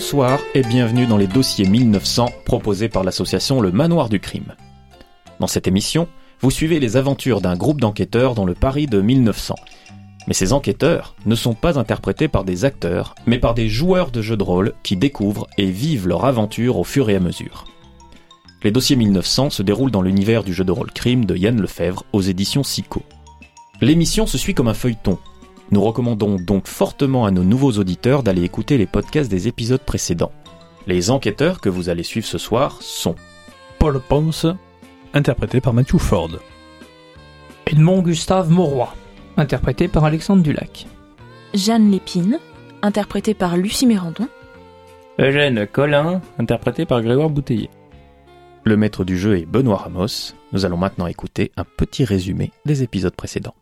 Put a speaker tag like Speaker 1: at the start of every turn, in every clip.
Speaker 1: Bonsoir et bienvenue dans les dossiers 1900 proposés par l'association Le Manoir du Crime. Dans cette émission, vous suivez les aventures d'un groupe d'enquêteurs dans le Paris de 1900. Mais ces enquêteurs ne sont pas interprétés par des acteurs, mais par des joueurs de jeux de rôle qui découvrent et vivent leur aventure au fur et à mesure. Les dossiers 1900 se déroulent dans l'univers du jeu de rôle crime de Yann Lefebvre aux éditions Sico. L'émission se suit comme un feuilleton. Nous recommandons donc fortement à nos nouveaux auditeurs d'aller écouter les podcasts des épisodes précédents. Les enquêteurs que vous allez suivre ce soir sont
Speaker 2: Paul Ponce, interprété par Matthew Ford.
Speaker 3: Edmond Gustave Mauroy, interprété par Alexandre Dulac.
Speaker 4: Jeanne Lépine, interprétée par Lucie Mérandon.
Speaker 5: Eugène Collin, interprété par Grégoire Bouteiller.
Speaker 1: Le maître du jeu est Benoît Ramos. Nous allons maintenant écouter un petit résumé des épisodes précédents.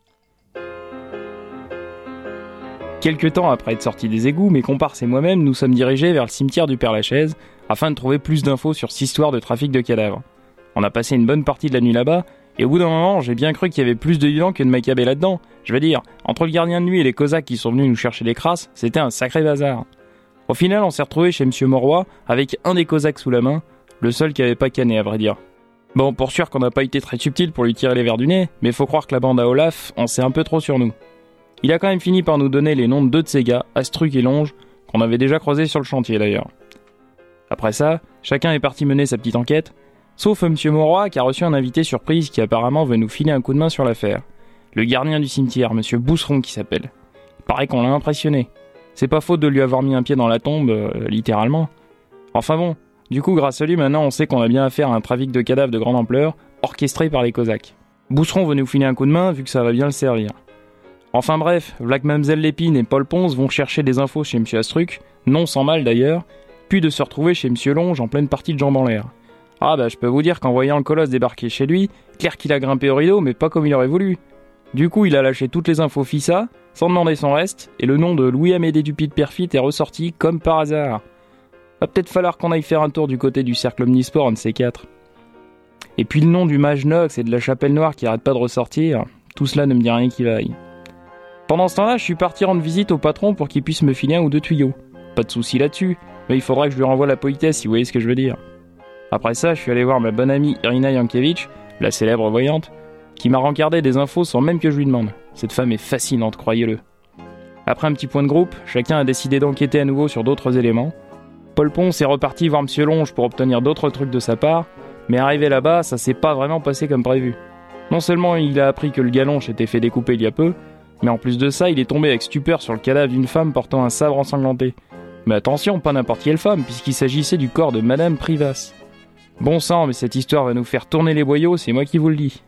Speaker 5: Quelque temps après être sortis des égouts, mes comparses et moi-même nous sommes dirigés vers le cimetière du Père-Lachaise afin de trouver plus d'infos sur cette histoire de trafic de cadavres. On a passé une bonne partie de la nuit là-bas, et au bout d'un moment, j'ai bien cru qu'il y avait plus de vivants que de macabées là-dedans. Je veux dire, entre le gardien de nuit et les cosaques qui sont venus nous chercher des crasses, c'était un sacré bazar. Au final, on s'est retrouvé chez Monsieur Moroy avec un des cosaques sous la main, le seul qui avait pas canné à vrai dire. Bon, pour sûr qu'on n'a pas été très subtil pour lui tirer les verres du nez, mais faut croire que la bande à Olaf en sait un peu trop sur nous. Il a quand même fini par nous donner les noms de deux de ses gars, Astruc et Longe, qu'on avait déjà croisés sur le chantier d'ailleurs. Après ça, chacun est parti mener sa petite enquête, sauf Monsieur Moroy qui a reçu un invité surprise qui apparemment veut nous filer un coup de main sur l'affaire. Le gardien du cimetière, Monsieur Bousseron qui s'appelle. Paraît qu'on l'a impressionné. C'est pas faute de lui avoir mis un pied dans la tombe, euh, littéralement. Enfin bon, du coup, grâce à lui, maintenant on sait qu'on a bien affaire à un trafic de cadavres de grande ampleur, orchestré par les Cosaques. Bousseron veut nous filer un coup de main vu que ça va bien le servir. Enfin bref, Black Lépine et Paul Ponce vont chercher des infos chez Monsieur Astruc, non sans mal d'ailleurs, puis de se retrouver chez Monsieur Longe en pleine partie de jambes en l'air. Ah bah je peux vous dire qu'en voyant le colosse débarquer chez lui, clair qu'il a grimpé au rideau mais pas comme il aurait voulu. Du coup il a lâché toutes les infos FISA, sans demander son reste, et le nom de Louis-Amédée Dupit de Perfit est ressorti comme par hasard. Va peut-être falloir qu'on aille faire un tour du côté du cercle Omnisport, un de ces quatre. Et puis le nom du mage Nox et de la chapelle noire qui arrête pas de ressortir, tout cela ne me dit rien qui vaille. Pendant ce temps-là, je suis parti rendre visite au patron pour qu'il puisse me filer un ou deux tuyaux. Pas de souci là-dessus, mais il faudra que je lui renvoie la politesse si vous voyez ce que je veux dire. Après ça, je suis allé voir ma bonne amie Irina Yankiewicz, la célèbre voyante, qui m'a rencardé des infos sans même que je lui demande. Cette femme est fascinante, croyez-le. Après un petit point de groupe, chacun a décidé d'enquêter à nouveau sur d'autres éléments. Paul Ponce est reparti voir Monsieur Longe pour obtenir d'autres trucs de sa part, mais arrivé là-bas, ça s'est pas vraiment passé comme prévu. Non seulement il a appris que le galon s'était fait découper il y a peu, mais en plus de ça, il est tombé avec stupeur sur le cadavre d'une femme portant un sabre ensanglanté. Mais attention, pas n'importe quelle femme, puisqu'il s'agissait du corps de Madame Privas. Bon sang, mais cette histoire va nous faire tourner les boyaux, c'est moi qui vous le dis.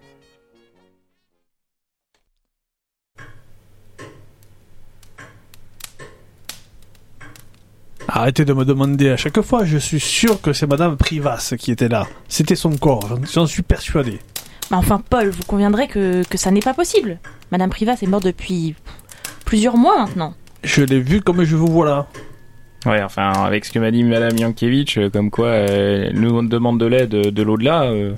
Speaker 2: Arrêtez de me demander à chaque fois, je suis sûr que c'est Madame Privas qui était là. C'était son corps, j'en suis persuadé.
Speaker 4: Mais enfin, Paul, vous conviendrez que, que ça n'est pas possible. Madame Privas est morte depuis plusieurs mois maintenant.
Speaker 2: Je l'ai vu comme je vous vois là.
Speaker 5: Ouais, enfin, avec ce que m'a dit Madame Yankiewicz, euh, comme quoi euh, nous demande de l'aide de, de l'au-delà, euh,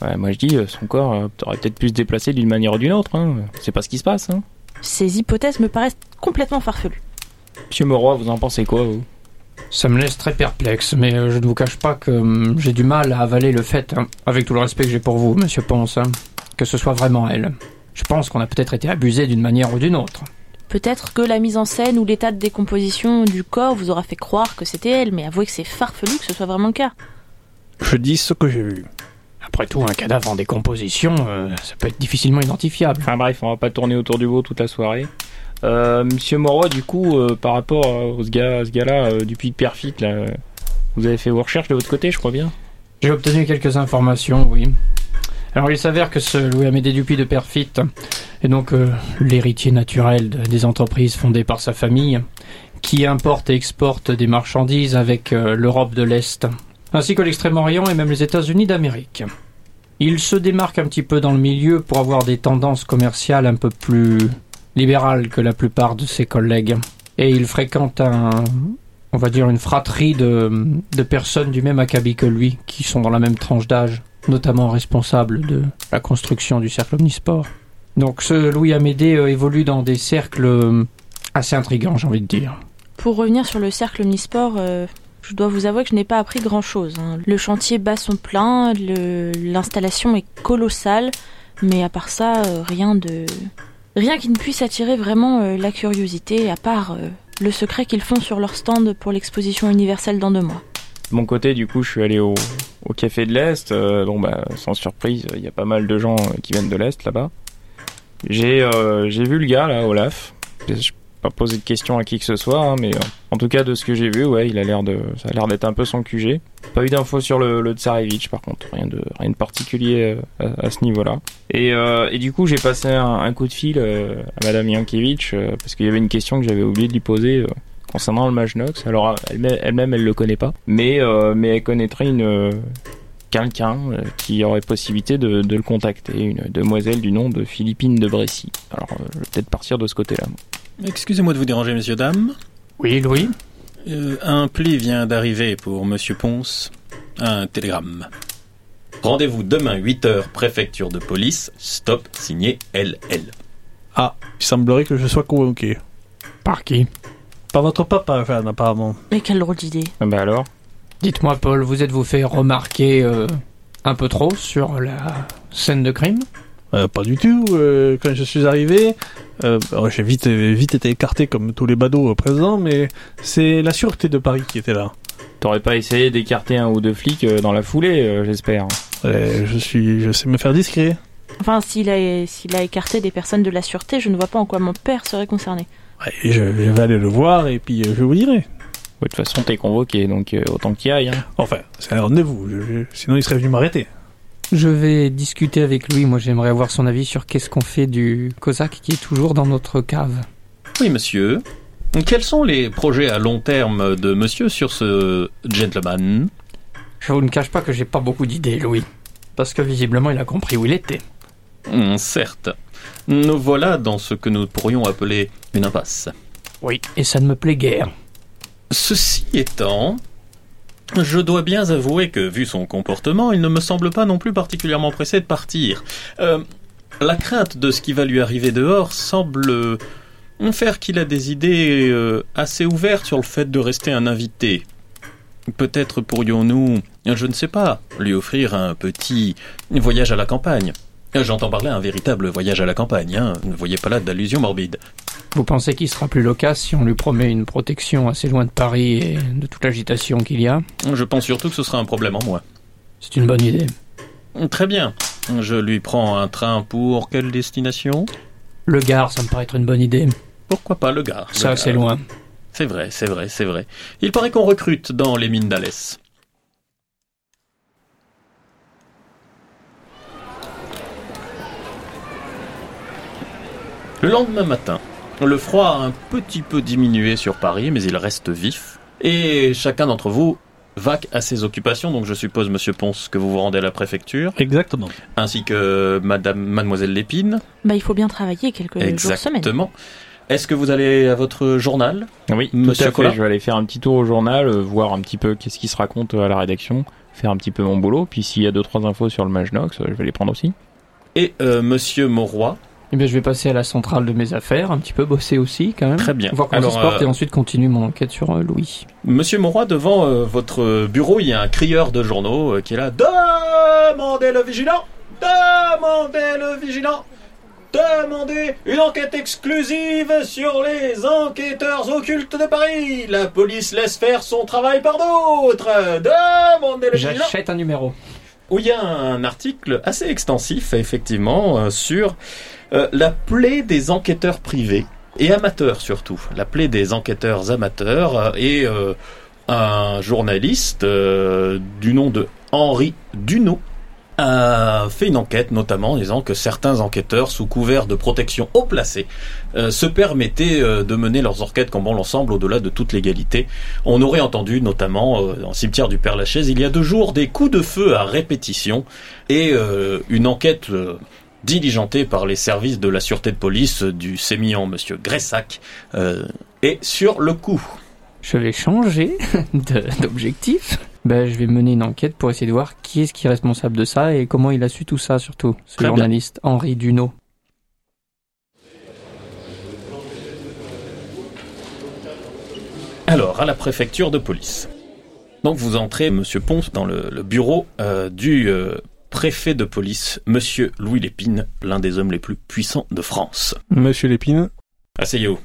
Speaker 5: ouais, moi je dis, euh, son corps euh, aurait peut-être pu se déplacer d'une manière ou d'une autre. Hein. C'est pas ce qui se passe. Hein.
Speaker 4: Ces hypothèses me paraissent complètement farfelues.
Speaker 5: Monsieur Moroy, vous en pensez quoi, vous?
Speaker 3: Ça me laisse très perplexe, mais euh, je ne vous cache pas que hum, j'ai du mal à avaler le fait, hein, avec tout le respect que j'ai pour vous, monsieur Ponce, hein, que ce soit vraiment elle. Je pense qu'on a peut-être été abusé d'une manière ou d'une autre.
Speaker 4: Peut-être que la mise en scène ou l'état de décomposition du corps vous aura fait croire que c'était elle, mais avouez que c'est farfelu que ce soit vraiment le cas.
Speaker 2: Je dis ce que j'ai vu.
Speaker 3: Après tout, un cadavre en décomposition, euh, ça peut être difficilement identifiable.
Speaker 5: Enfin bref, on va pas tourner autour du beau toute la soirée. Euh, Monsieur Moroy, du coup, euh, par rapport au ce gars, ce gars-là euh, du Puy de Perfit, là, vous avez fait vos recherches de votre côté, je crois bien.
Speaker 3: J'ai obtenu quelques informations, oui. Alors il s'avère que ce Louis-Amédée Dupuis de Perfit est donc l'héritier naturel de- des entreprises fondées par sa famille, qui importe et exporte des marchandises avec l'Europe de l'Est, ainsi que l'Extrême-Orient et même les États-Unis d'Amérique. Il se démarque un petit peu dans le milieu pour avoir des tendances commerciales un peu plus libérales que la plupart de ses collègues. Et il fréquente un, on va dire une fratrie de, de personnes du même acabit que lui, qui sont dans la même tranche d'âge, notamment responsables de la construction du cercle Omnisport. Donc ce Louis Amédée euh, évolue dans des cercles euh, assez intrigants, j'ai envie de dire.
Speaker 4: Pour revenir sur le cercle Omnisport, euh, Je dois vous avouer que je n'ai pas appris grand-chose. hein. Le chantier bat son plein, le- l'installation est colossale, mais à part ça, rien de... Rien qui ne puisse attirer vraiment euh, la curiosité, à part euh, le secret qu'ils font sur leur stand pour l'exposition universelle dans deux mois.
Speaker 5: De mon côté, du coup, je suis allé au, au Café de l'Est. Euh, bon, bah, sans surprise, il y a pas mal de gens euh, qui viennent de l'Est là-bas. J'ai vu le gars, là, Olaf. Pas posé de questions à qui que ce soit, hein, mais euh, en tout cas, de ce que j'ai vu, ouais, il a l'air de, ça a l'air d'être un peu son QG. Pas eu d'infos sur le, Tsarevitch, par contre, rien de, rien de particulier euh, à, ce niveau-là. Et, euh, et du coup, j'ai passé un, coup de fil à Madame Yankiewicz, parce qu'il y avait une question que j'avais oublié de lui poser. concernant le mage Nox. Alors elle-même, elle le connaît pas, mais mais elle connaîtrait une quelqu'un qui aurait possibilité de, le contacter, une demoiselle du nom de Philippine de Brécy. Alors je vais peut-être partir de ce côté-là.
Speaker 6: Excusez-moi de vous déranger, messieurs, dames.
Speaker 3: Oui, Louis
Speaker 6: Euh, un pli vient d'arriver pour monsieur Ponce. Un télégramme.
Speaker 7: Rendez-vous demain 8h, préfecture de police, stop, signé LL.
Speaker 2: Ah, il semblerait que je sois convoqué.
Speaker 3: Par qui?
Speaker 2: Par votre papa, Jeanne, apparemment.
Speaker 4: Mais quelle drôle d'idée.
Speaker 5: Ah Bah alors?
Speaker 3: Dites-moi, Paul, vous êtes-vous fait remarquer euh, un peu trop sur la scène de crime?
Speaker 2: Euh, pas du tout. euh, quand je suis arrivé, euh, j'ai vite, vite été écarté comme tous les badauds présents, mais c'est la sûreté de Paris qui était là.
Speaker 5: T'aurais pas essayé d'écarter un ou deux flics dans la foulée, euh, j'espère.
Speaker 2: Euh, je suis, je sais me faire discret.
Speaker 4: Enfin, s'il a, s'il a écarté des personnes de la sûreté, je ne vois pas en quoi mon père serait concerné.
Speaker 2: Ouais, je, je vais aller le voir et puis je vous dirai.
Speaker 5: Ouais, De toute façon, t'es convoqué, donc autant qu'il y aille. Hein.
Speaker 2: Enfin, c'est un rendez-vous. je- je- sinon, il serait venu m'arrêter.
Speaker 3: Je vais discuter avec lui. Moi, j'aimerais avoir son avis sur qu'est-ce qu'on fait du Cosaque qui est toujours dans notre cave.
Speaker 7: Oui, monsieur. Quels sont les projets à long terme de monsieur sur ce gentleman?
Speaker 3: Je vous ne cache pas que j'ai pas beaucoup d'idées, Louis. Parce que visiblement, il a compris où il était.
Speaker 7: Hum, Certes. Nous voilà dans ce que nous pourrions appeler une impasse.
Speaker 3: Oui. Et ça ne me plaît guère.
Speaker 7: Ceci étant, je dois bien avouer que, vu son comportement, il ne me semble pas non plus particulièrement pressé de partir. Euh, la crainte de ce qui va lui arriver dehors semble faire qu'il a des idées euh, assez ouvertes sur le fait de rester un invité. Peut-être pourrions-nous, je ne sais pas, lui offrir un petit voyage à la campagne. J'entends parler un véritable voyage à la campagne, hein. ne voyez pas là d'allusion morbide.
Speaker 3: Vous pensez qu'il sera plus loquace si on lui promet une protection assez loin de Paris et de toute l'agitation qu'il y a?
Speaker 7: Je pense surtout que ce sera un problème en moins.
Speaker 3: C'est une bonne idée.
Speaker 7: Très bien. Je lui prends un train pour quelle destination?
Speaker 3: Le Gard, ça me paraît être une bonne idée.
Speaker 7: Pourquoi pas le Gard?
Speaker 3: Ça, c'est loin.
Speaker 7: C'est vrai, c'est vrai, c'est vrai. Il paraît qu'on recrute dans les mines d'Alès. Le lendemain matin, le froid a un petit peu diminué sur Paris, mais il reste vif. Et chacun d'entre vous vaque à ses occupations, donc je suppose, Monsieur Ponce, que vous vous rendez à la préfecture,
Speaker 2: Exactement.
Speaker 7: ainsi que Madame, Mademoiselle Lépine.
Speaker 4: Bah, il faut bien travailler quelques jours semaine.
Speaker 7: Exactement. Est-ce que vous allez à votre journal
Speaker 5: Oui,
Speaker 7: Monsieur
Speaker 5: tout à fait.
Speaker 7: Collat
Speaker 5: Je vais aller faire un petit tour au journal, euh, voir un petit peu qu'est-ce qui se raconte euh, à la rédaction, faire un petit peu mon boulot. Puis s'il y a deux trois infos sur le Mage Nox, euh, je vais les prendre aussi.
Speaker 7: Et euh, Monsieur Mauroy
Speaker 3: Eh bien, je vais passer à la centrale de mes affaires, un petit peu bosser aussi, quand même.
Speaker 7: Très bien.
Speaker 3: Voir comment
Speaker 7: Alors,
Speaker 3: ça se porte
Speaker 7: euh,
Speaker 3: et ensuite continuer mon enquête sur euh, Louis.
Speaker 7: Monsieur Mauroy, devant euh, votre bureau, il y a un crieur de journaux euh, qui est là. Demandez le vigilant Demandez le vigilant Demandez une enquête exclusive sur les enquêteurs occultes de Paris La police laisse faire son travail par d'autres Demandez le vigilant
Speaker 3: J'achète un numéro.
Speaker 7: où il y a un article assez extensif, effectivement, euh, sur euh, la plaie des enquêteurs privés et amateurs surtout. La plaie des enquêteurs amateurs euh, et euh, un journaliste euh, du nom de Henri Dunot a fait une enquête notamment en disant que certains enquêteurs sous couvert de protection haut placée euh, se permettaient euh, de mener leurs enquêtes comme bon l'ensemble au-delà de toute légalité. On aurait entendu notamment euh, le cimetière du Père Lachaise il y a deux jours des coups de feu à répétition et euh, une enquête diligentée par les services de la sûreté de police du sémillant monsieur Gressac euh, est sur le coup.
Speaker 3: Je vais changer d'objectif. Ben, je vais mener une enquête pour essayer de voir qui est-ce qui est responsable de ça et comment il a su tout ça, surtout. Ce
Speaker 7: Très bien.
Speaker 3: journaliste, Henri Dunot.
Speaker 7: Alors, à la préfecture de police. Donc vous entrez, Monsieur Ponce, dans le, le bureau euh, du euh, préfet de police, Monsieur Louis Lépine, l'un des hommes les plus puissants de France.
Speaker 2: Monsieur Lépine.
Speaker 7: Asseyez-vous.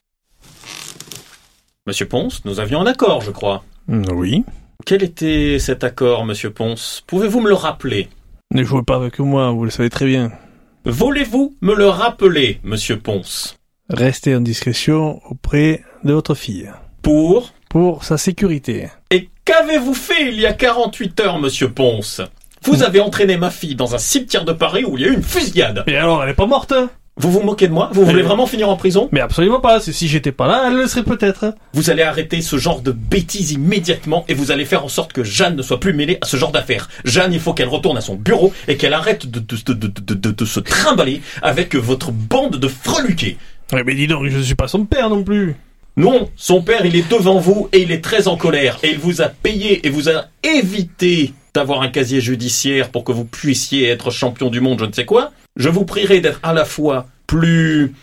Speaker 7: Monsieur Ponce, nous avions un accord, je crois.
Speaker 2: Mm, Oui.
Speaker 7: Quel était cet accord, Monsieur Ponce? Pouvez-vous me le rappeler?
Speaker 2: Ne jouez pas avec moi, vous le savez très bien.
Speaker 7: Voulez-vous me le rappeler, Monsieur Ponce?
Speaker 2: Restez en discrétion auprès de votre fille.
Speaker 7: Pour?
Speaker 2: Pour sa sécurité.
Speaker 7: Et qu'avez-vous fait il y a 48 heures, Monsieur Ponce? Vous avez entraîné ma fille dans un cimetière de Paris où il y a eu une fusillade.
Speaker 2: Mais alors, elle est pas morte hein
Speaker 7: Vous vous moquez de moi Vous voulez vraiment finir en prison
Speaker 2: Mais absolument pas, si j'étais pas là, elle le serait peut-être.
Speaker 7: Vous allez arrêter ce genre de bêtises immédiatement et vous allez faire en sorte que Jeanne ne soit plus mêlée à ce genre d'affaires. Jeanne, il faut qu'elle retourne à son bureau et qu'elle arrête de, de, de, de, de, de- de se trimballer avec votre bande de freluqués.
Speaker 2: Mais dis donc, je suis pas son père non plus.
Speaker 7: Non, son père, il est devant vous et il est très en colère et il vous a payé et vous a évité d'avoir un casier judiciaire pour que vous puissiez être champion du monde, je ne sais quoi. Je vous prierai d'être à la fois plus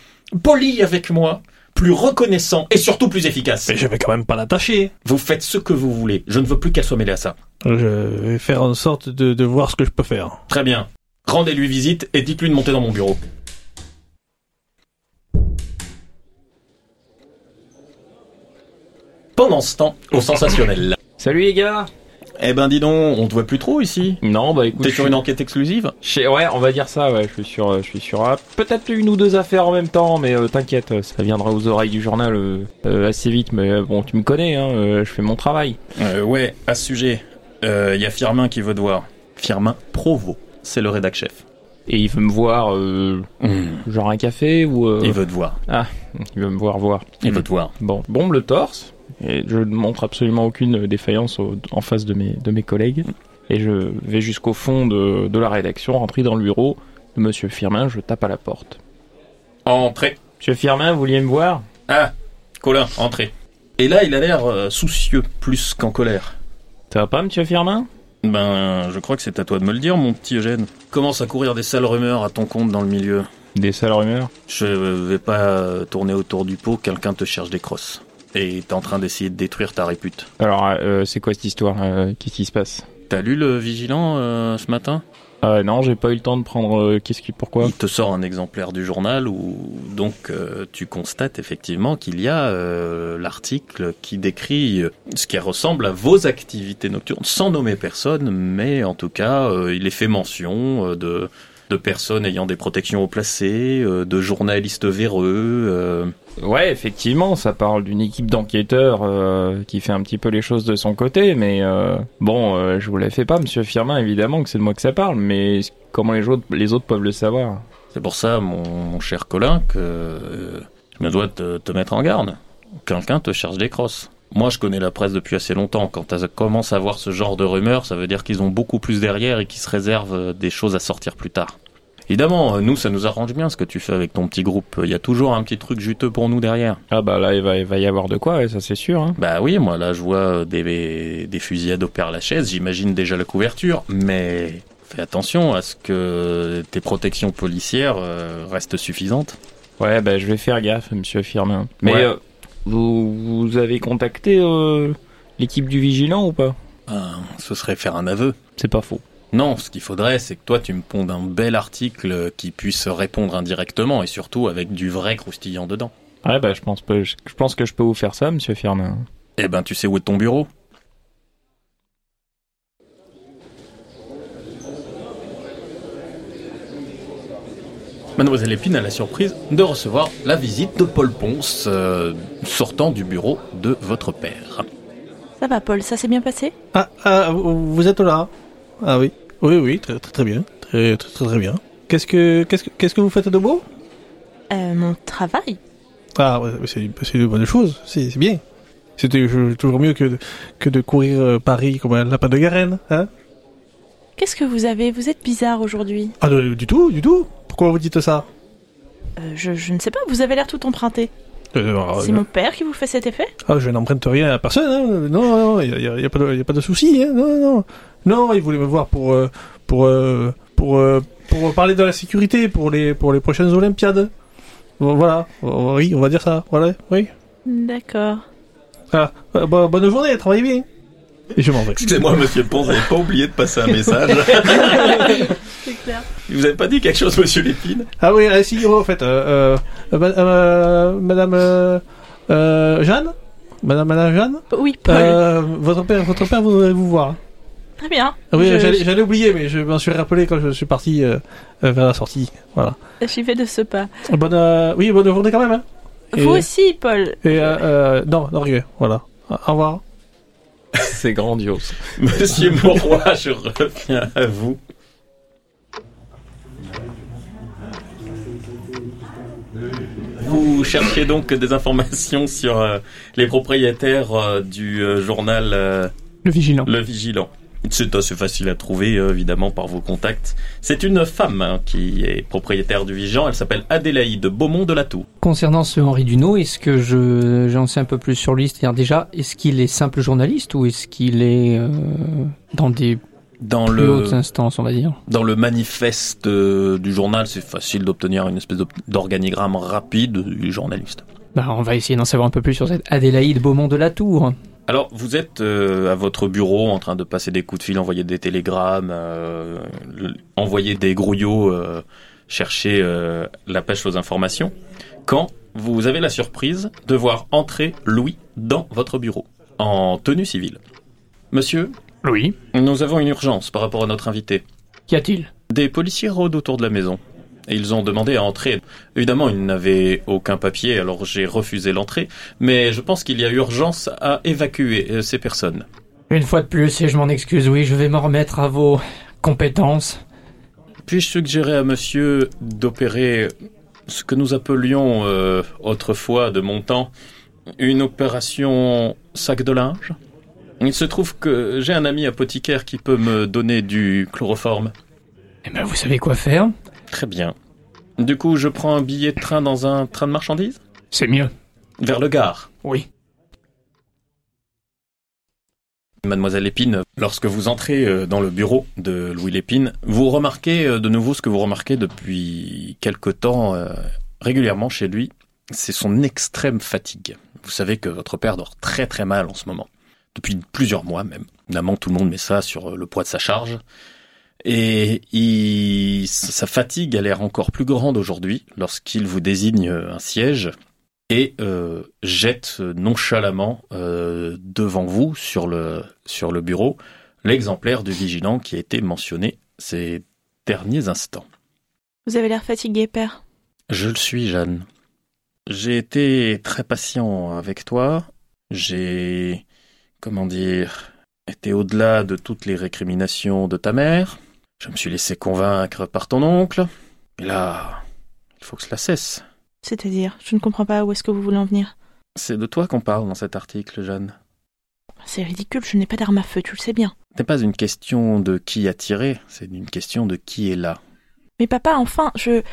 Speaker 7: poli avec moi, plus reconnaissant et surtout plus efficace.
Speaker 2: Mais je vais quand même pas l'attacher.
Speaker 7: Vous faites ce que vous voulez. Je ne veux plus qu'elle soit mêlée à ça.
Speaker 2: Je vais faire en sorte de, de voir ce que je peux faire.
Speaker 7: Très bien. Rendez-lui visite et dites-lui de monter dans mon bureau. Pendant ce temps, au sensationnel.
Speaker 5: Salut les gars
Speaker 7: Eh ben dis donc, on te voit plus trop ici.
Speaker 5: Non, bah écoute,
Speaker 7: T'es sur une enquête exclusive
Speaker 5: ouais, on va dire ça, ouais, je suis sur, euh, je suis sur peut-être une ou deux affaires en même temps, mais euh, t'inquiète, euh, ça viendra aux oreilles du journal euh, euh, assez vite, mais euh, bon, tu me connais, hein, euh, je fais mon travail.
Speaker 7: euh, Ouais, à ce sujet, il y a Firmin qui veut te voir. Firmin Provo, c'est le rédac chef.
Speaker 5: Et il veut me voir, euh, genre un café ou... euh,
Speaker 7: Il veut te voir.
Speaker 5: il veut me voir, voir.
Speaker 7: Il veut te voir.
Speaker 5: Bon, bombe le torse, et je ne montre absolument aucune défaillance au- en face de mes, de mes collègues, et je vais jusqu'au fond de, de la rédaction, rentrer dans le bureau de Monsieur Firmin, je tape à la porte.
Speaker 7: Entrez.
Speaker 5: Monsieur Firmin, vous vouliez me voir?
Speaker 7: Ah, Colin, entrez. Et là, il a l'air euh, soucieux plus qu'en colère.
Speaker 5: Ça va pas, Monsieur Firmin?
Speaker 7: Ben, je crois que c'est à toi de me le dire, mon petit Eugène. Commence à courir des sales rumeurs à ton compte dans le milieu.
Speaker 5: Des sales rumeurs?
Speaker 7: Je vais pas tourner autour du pot, quelqu'un te cherche des crosses. Et t'es en train d'essayer de détruire ta répute.
Speaker 5: Alors, euh, c'est quoi cette histoire euh, Qu'est-ce qui se passe
Speaker 7: T'as lu le Vigilant euh, ce matin
Speaker 5: euh, Non, j'ai pas eu le temps de prendre... euh, Qu'est-ce qui... Pourquoi
Speaker 7: Il te sort un exemplaire du journal où donc euh, tu constates effectivement qu'il y a euh, l'article qui décrit euh, ce qui ressemble à vos activités nocturnes, sans nommer personne, mais en tout cas euh, il est fait mention euh, de de personnes ayant des protections haut placées, euh, de journalistes véreux. euh,
Speaker 5: Ouais, effectivement, ça parle d'une équipe d'enquêteurs euh, qui fait un petit peu les choses de son côté, mais euh, bon, euh, je vous la fais pas, Monsieur Firmin, évidemment que c'est de moi que ça parle, mais comment les autres, les autres peuvent le savoir?
Speaker 7: C'est pour ça, mon, mon cher Colin, que je me dois te, te mettre en garde. Quelqu'un te cherche des crosses. Moi, je connais la presse depuis assez longtemps. Quand tu commences à voir ce genre de rumeurs, ça veut dire qu'ils ont beaucoup plus derrière et qu'ils se réservent des choses à sortir plus tard. Évidemment, nous, ça nous arrange bien ce que tu fais avec ton petit groupe. Il y a toujours un petit truc juteux pour nous derrière.
Speaker 5: Ah bah là, il va, il va y avoir de quoi, ça c'est sûr. Hein.
Speaker 7: Bah oui, moi là, je vois des, des fusillades au Père Lachaise. J'imagine déjà la couverture, mais fais attention à ce que tes protections policières euh, restent suffisantes.
Speaker 5: Ouais, bah je vais faire gaffe, Monsieur Firmin. Mais
Speaker 7: Ouais.
Speaker 5: euh, vous, vous avez contacté euh, l'équipe du Vigilant ou pas?
Speaker 7: Ah, ce serait faire un aveu.
Speaker 5: C'est pas faux.
Speaker 7: Non, ce qu'il faudrait, c'est que toi, tu me pondes un bel article qui puisse répondre indirectement et surtout avec du vrai croustillant dedans.
Speaker 5: Ouais, bah je pense, pas, je, je pense que je peux vous faire ça, Monsieur Firmin.
Speaker 7: Eh ben, tu sais où est ton bureau? Mademoiselle Épine a la surprise de recevoir la visite de Paul Ponce, euh, sortant du bureau de votre père.
Speaker 4: Ça va, Paul, ça s'est bien passé?
Speaker 2: Ah, ah, vous vous êtes là Ah oui. Oui, oui, très très, très bien. Très très très, très bien. Qu'est-ce que qu'est-ce que qu'est-ce que vous faites de beau?
Speaker 4: Euh, Mon travail
Speaker 2: Ah, c'est c'est une bonne chose. C'est c'est bien. C'était je- toujours mieux que de, que de courir euh, Paris comme un lapin de Garenne, hein?
Speaker 4: Qu'est-ce que vous avez? Vous êtes bizarre aujourd'hui.
Speaker 2: Ah, du tout, du tout. Pourquoi vous dites ça?
Speaker 4: Euh, je, je ne sais pas, vous avez l'air tout emprunté.
Speaker 2: Euh,
Speaker 4: C'est mon père qui vous fait cet effet?
Speaker 2: Ah, je n'emprunte rien à personne. Hein. Non, non, il y a, a pas de, y a pas de souci. Hein. Non, non, non. Il voulait me voir pour euh, pour euh, pour euh, pour parler de la sécurité pour les pour les prochaines Olympiades. Bon, Voilà. Oui, on va dire ça. Voilà. Oui.
Speaker 4: D'accord.
Speaker 2: Ah, bo- bonne journée. Travaillez bien. Et je m'en vais.
Speaker 7: Excusez-moi, monsieur Pons, vous n'avez pas oublié de passer un message.
Speaker 4: C'est clair.
Speaker 7: vous avez pas dit quelque chose, monsieur Lépine?
Speaker 2: Ah oui, euh, si, oh, en fait, euh, euh, ma- euh, Madame Jeanne? Madame, Madame Jeanne?
Speaker 4: Oui, Paul.
Speaker 2: euh, votre père, votre père voudrait vous voir.
Speaker 4: Très bien.
Speaker 2: Ah oui,
Speaker 4: Je-
Speaker 2: j'allais oublier, mais je m'en suis rappelé quand je suis parti euh, euh, vers la sortie. Voilà.
Speaker 4: J'y vais de ce pas.
Speaker 2: Bonne, euh, oui, bonne journée quand même. Hein. Et-
Speaker 4: Vous aussi, Paul.
Speaker 2: Et euh, euh, non, non, rien. Voilà. Au revoir.
Speaker 1: C'est grandiose.
Speaker 7: Monsieur Mauroy, je reviens à vous. Vous cherchiez donc des informations sur euh, les propriétaires euh, du euh, journal euh,
Speaker 3: Le vigilant.
Speaker 7: Le Vigilant. C'est assez facile à trouver, euh, évidemment, par vos contacts. C'est une femme hein, qui est propriétaire du Vigilant. Elle s'appelle Adélaïde Beaumont de la Tour.
Speaker 3: Concernant ce Henri Dunot, est-ce que je j'en sais un peu plus sur lui? C'est-à-dire déjà, est-ce qu'il est simple journaliste ou est-ce qu'il est euh, dans des
Speaker 7: Dans
Speaker 3: plus
Speaker 7: le,
Speaker 3: hautes instances, on va dire?
Speaker 7: dans le manifeste euh, du journal, c'est facile d'obtenir une espèce d'organigramme rapide du journaliste.
Speaker 3: bah, On va essayer d'en savoir un peu plus sur cette Adélaïde Beaumont de la Tour.
Speaker 7: Alors, vous êtes euh, à votre bureau en train de passer des coups de fil, envoyer des télégrammes, euh, envoyer des grouillots, euh, chercher la pêche aux informations, quand vous avez la surprise de voir entrer Louis dans votre bureau, en tenue civile. Monsieur,
Speaker 3: Oui.
Speaker 7: nous avons une urgence par rapport à notre invité.
Speaker 3: Qu'y a-t-il?
Speaker 7: Des policiers rôdent autour de la maison. Et ils ont demandé à entrer. Évidemment, ils n'avaient aucun papier, alors j'ai refusé l'entrée. Mais je pense qu'il y a urgence à évacuer euh, ces personnes.
Speaker 3: Une fois de plus, et je m'en excuse, oui, je vais m'en remettre à vos compétences.
Speaker 7: Puis-je suggérer à monsieur d'opérer ce que nous appelions euh, autrefois de mon temps une opération sac de linge? Il se trouve que j'ai un ami apothicaire qui peut me donner du chloroforme.
Speaker 3: Eh ben, vous savez quoi faire
Speaker 7: Très bien. Du coup, je prends un billet de train dans un train de marchandises
Speaker 3: C'est mieux.
Speaker 7: Vers le Gard.
Speaker 3: Oui.
Speaker 7: Mademoiselle Lépine, lorsque vous entrez euh, dans le bureau de Louis Lépine, vous remarquez euh, de nouveau ce que vous remarquez depuis quelque temps euh, régulièrement chez lui, c'est son extrême fatigue. Vous savez que votre père dort très très mal en ce moment, depuis plusieurs mois même. Évidemment, tout le monde met ça sur le poids de sa charge. Et il- sa fatigue a l'air encore plus grande aujourd'hui lorsqu'il vous désigne euh, un siège et euh, jette nonchalamment euh, devant vous sur le sur le bureau l'exemplaire du vigilant qui a été mentionné ces derniers instants.
Speaker 4: Vous avez l'air fatigué, père.
Speaker 7: Je le suis, Jeanne. J'ai été très patient avec toi. J'ai, comment dire, été au-delà de toutes les récriminations de ta mère. Je me suis laissé convaincre par ton oncle. Et là, il faut que cela cesse.
Speaker 4: C'est-à-dire, je ne comprends pas où est-ce que vous voulez en venir.
Speaker 7: C'est de toi qu'on parle dans cet article, Jeanne.
Speaker 4: C'est ridicule, je n'ai pas d'arme à feu, tu le sais bien.
Speaker 7: Ce n'est pas une question de qui a tiré, c'est une question de qui est là.
Speaker 4: Mais papa, enfin, je...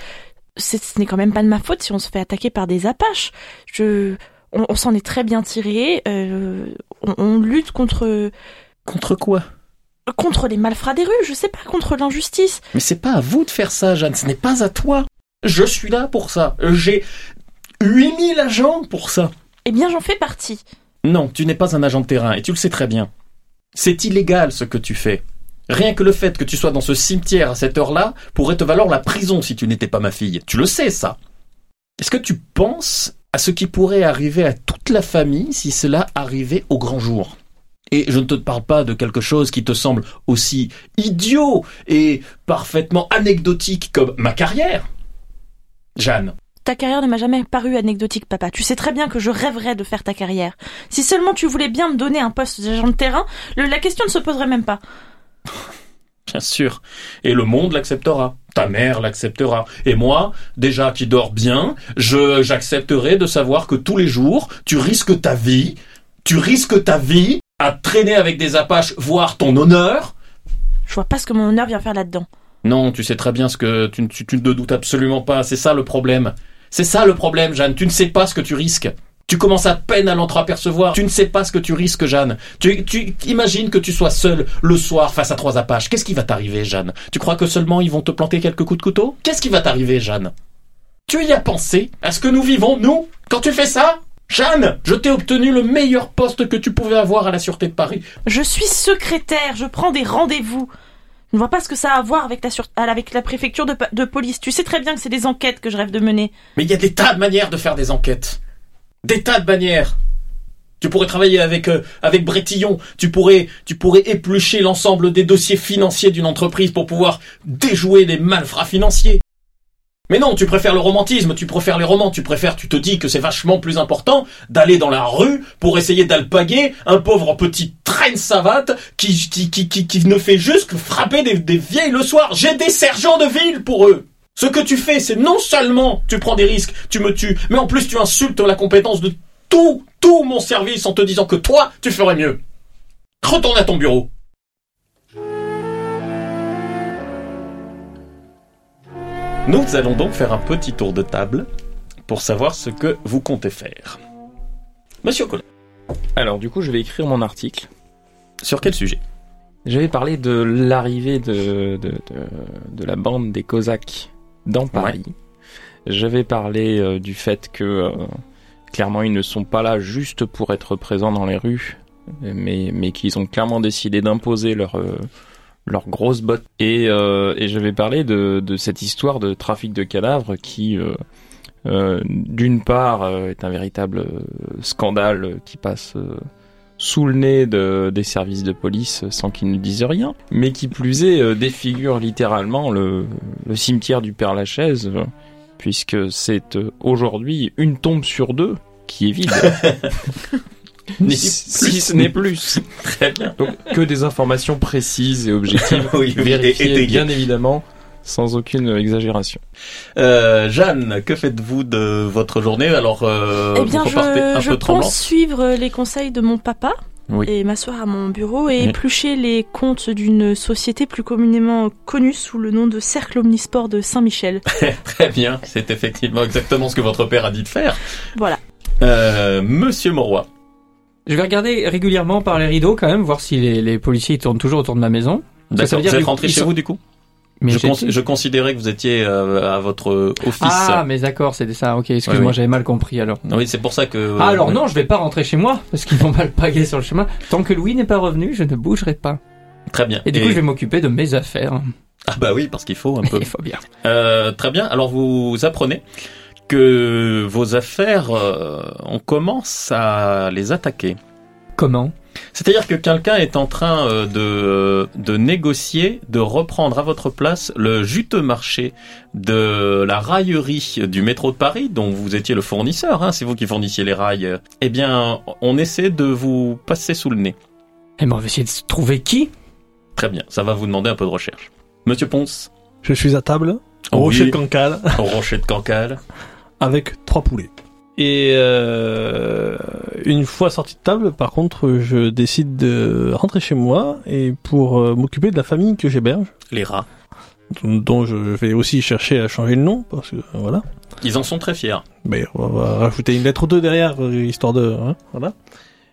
Speaker 4: Ce n'est quand même pas de ma faute si on se fait attaquer par des apaches. Je... On, on s'en est très bien tiré. euh, on, on lutte contre...
Speaker 7: Contre quoi?
Speaker 4: Contre les malfrats des rues, je sais pas, contre l'injustice.
Speaker 7: Mais c'est pas à vous de faire ça, Jeanne, ce n'est pas à toi. Je suis là pour ça. J'ai 8000 agents pour ça.
Speaker 4: Eh bien, j'en fais partie.
Speaker 7: Non, tu n'es pas un agent de terrain, et tu le sais très bien. C'est illégal ce que tu fais. Rien que le fait que tu sois dans ce cimetière à cette heure-là pourrait te valoir la prison si tu n'étais pas ma fille. Tu le sais, ça. Est-ce que tu penses à ce qui pourrait arriver à toute la famille si cela arrivait au grand jour? Et je ne te parle pas de quelque chose qui te semble aussi idiot et parfaitement anecdotique comme ma carrière. Jeanne,
Speaker 4: Ta carrière ne m'a jamais paru anecdotique, papa. Tu sais très bien que je rêverais de faire ta carrière. Si seulement tu voulais bien me donner un poste d'agent de terrain, le- la question ne se poserait même pas.
Speaker 7: Bien sûr. Et le monde l'acceptera. Ta mère l'acceptera. Et moi, déjà qui dors bien, je, j'accepterai de savoir que tous les jours, tu risques ta vie, tu risques ta vie à traîner avec des apaches, voire ton honneur.
Speaker 4: Je vois pas ce que mon honneur vient faire là-dedans.
Speaker 7: Non, tu sais très bien ce que tu, tu, tu ne te doutes absolument pas. C'est ça le problème. C'est ça le problème, Jeanne. Tu ne sais pas ce que tu risques. Tu commences à peine à l'entreapercevoir. Tu ne sais pas ce que tu risques, Jeanne. Tu, tu imagines que tu sois seul le soir face à trois apaches. Qu'est-ce qui va t'arriver, Jeanne? Tu crois que seulement ils vont te planter quelques coups de couteau? Qu'est-ce qui va t'arriver, Jeanne? Tu y as pensé? À ce que nous vivons, nous? Quand tu fais ça Jeanne, je t'ai obtenu le meilleur poste que tu pouvais avoir à la Sûreté de Paris.
Speaker 4: Je suis secrétaire, je prends des rendez-vous. Je ne vois pas ce que ça a à voir avec la, sur- avec la préfecture de police. Tu sais très bien que c'est des enquêtes que je rêve de mener.
Speaker 7: Mais il y a des tas de manières de faire des enquêtes. Des tas de manières. Tu pourrais travailler avec euh, avec Brétillon. Tu pourrais tu pourrais éplucher l'ensemble des dossiers financiers d'une entreprise pour pouvoir déjouer les malfrats financiers. Mais non, tu préfères le romantisme, tu préfères les romans, tu préfères, tu te dis que c'est vachement plus important d'aller dans la rue pour essayer d'alpaguer un pauvre petit traîne savate qui, qui, qui, qui, qui ne fait juste que frapper des, des vieilles le soir. J'ai des sergents de ville pour eux. Ce que tu fais, c'est non seulement tu prends des risques, tu me tues, mais en plus tu insultes la compétence de tout, tout mon service en te disant que toi, tu ferais mieux. Retourne à ton bureau. Nous allons donc faire un petit tour de table pour savoir ce que vous comptez faire. Monsieur Colin,
Speaker 5: Alors du coup, je vais écrire mon article.
Speaker 7: sur quel sujet?
Speaker 5: Je vais parler de l'arrivée de, de, de, de la bande des Cosaques dans Paris. Je vais parler euh, du fait que euh, clairement ils ne sont pas là juste pour être présents dans les rues, mais, mais qu'ils ont clairement décidé d'imposer leur, euh, leur grosse botte. Et, euh, et je vais parler de, de cette histoire de trafic de cadavres qui, euh, euh, d'une part, est un véritable scandale qui passe sous le nez de- des services de police sans qu'ils ne disent rien, mais qui plus est défigure littéralement le, le cimetière du Père Lachaise, puisque c'est aujourd'hui une tombe sur deux qui est vide.
Speaker 7: Ni
Speaker 5: si ce n'est plus.
Speaker 7: Très bien.
Speaker 5: Donc que des informations précises et objectives,
Speaker 7: Oui, oui,
Speaker 5: vérifiées
Speaker 7: et-
Speaker 5: bien évidemment, sans aucune exagération.
Speaker 7: Euh, Jeanne, que faites-vous de votre journée? Alors, euh,
Speaker 4: eh bien,
Speaker 7: vous repartez un
Speaker 4: je, je
Speaker 7: peu
Speaker 4: pense suivre les conseils de mon papa
Speaker 7: Oui.
Speaker 4: et m'asseoir à mon bureau et
Speaker 7: Oui.
Speaker 4: éplucher les comptes d'une société plus communément connue sous le nom de Cercle Omnisport de Saint-Michel.
Speaker 7: Très bien, c'est effectivement exactement ce que votre père a dit de faire.
Speaker 4: Voilà.
Speaker 7: Euh, Monsieur Moroy.
Speaker 3: Je vais regarder régulièrement par les rideaux quand même, voir si les, les policiers tournent toujours autour de ma maison. Ça, ça
Speaker 7: D'accord,
Speaker 3: veut dire
Speaker 7: vous êtes rentré chez
Speaker 3: sont-
Speaker 7: vous du coup
Speaker 3: Mais
Speaker 7: je,
Speaker 3: j'ai-
Speaker 7: cons- je considérais que vous étiez euh, à votre office.
Speaker 3: Ah, mais d'accord, c'était ça. Ok, excuse-moi,
Speaker 7: Oui, oui.
Speaker 3: j'avais mal compris alors.
Speaker 7: Oui, c'est pour ça que...
Speaker 3: Ah, alors
Speaker 7: oui.
Speaker 3: non, je vais pas rentrer chez moi parce qu'ils vont mal paguer sur le chemin. Tant que Louis n'est pas revenu, je ne bougerai pas.
Speaker 7: Très bien.
Speaker 3: Et du coup, je vais m'occuper de mes affaires.
Speaker 7: Ah bah oui, parce qu'il faut un peu.
Speaker 3: Il faut bien.
Speaker 7: Euh, très bien. Alors vous apprenez que vos affaires, euh, on commence à les attaquer.
Speaker 3: Comment?
Speaker 7: C'est-à-dire que quelqu'un est en train euh, de, de négocier, de reprendre à votre place le juteux marché de la raillerie du métro de Paris, dont vous étiez le fournisseur, hein, c'est vous qui fournissiez les rails. Eh bien, on essaie de vous passer sous le nez.
Speaker 3: Eh ben, on va essayer de trouver qui?
Speaker 7: Très bien, ça va vous demander un peu de recherche. Monsieur Ponce,
Speaker 2: Je suis à table, au
Speaker 7: Oui.
Speaker 2: rocher de Cancale,
Speaker 7: au rocher de Cancale.
Speaker 2: Avec trois poulets. Et euh, une fois sorti de table, par contre, je décide de rentrer chez moi et pour euh, m'occuper de la famille que j'héberge,
Speaker 7: Les rats.
Speaker 2: dont je vais aussi chercher à changer le nom, parce que voilà.
Speaker 7: Ils en sont très fiers.
Speaker 2: Mais on va rajouter une lettre ou deux derrière, euh, histoire de... hein, voilà.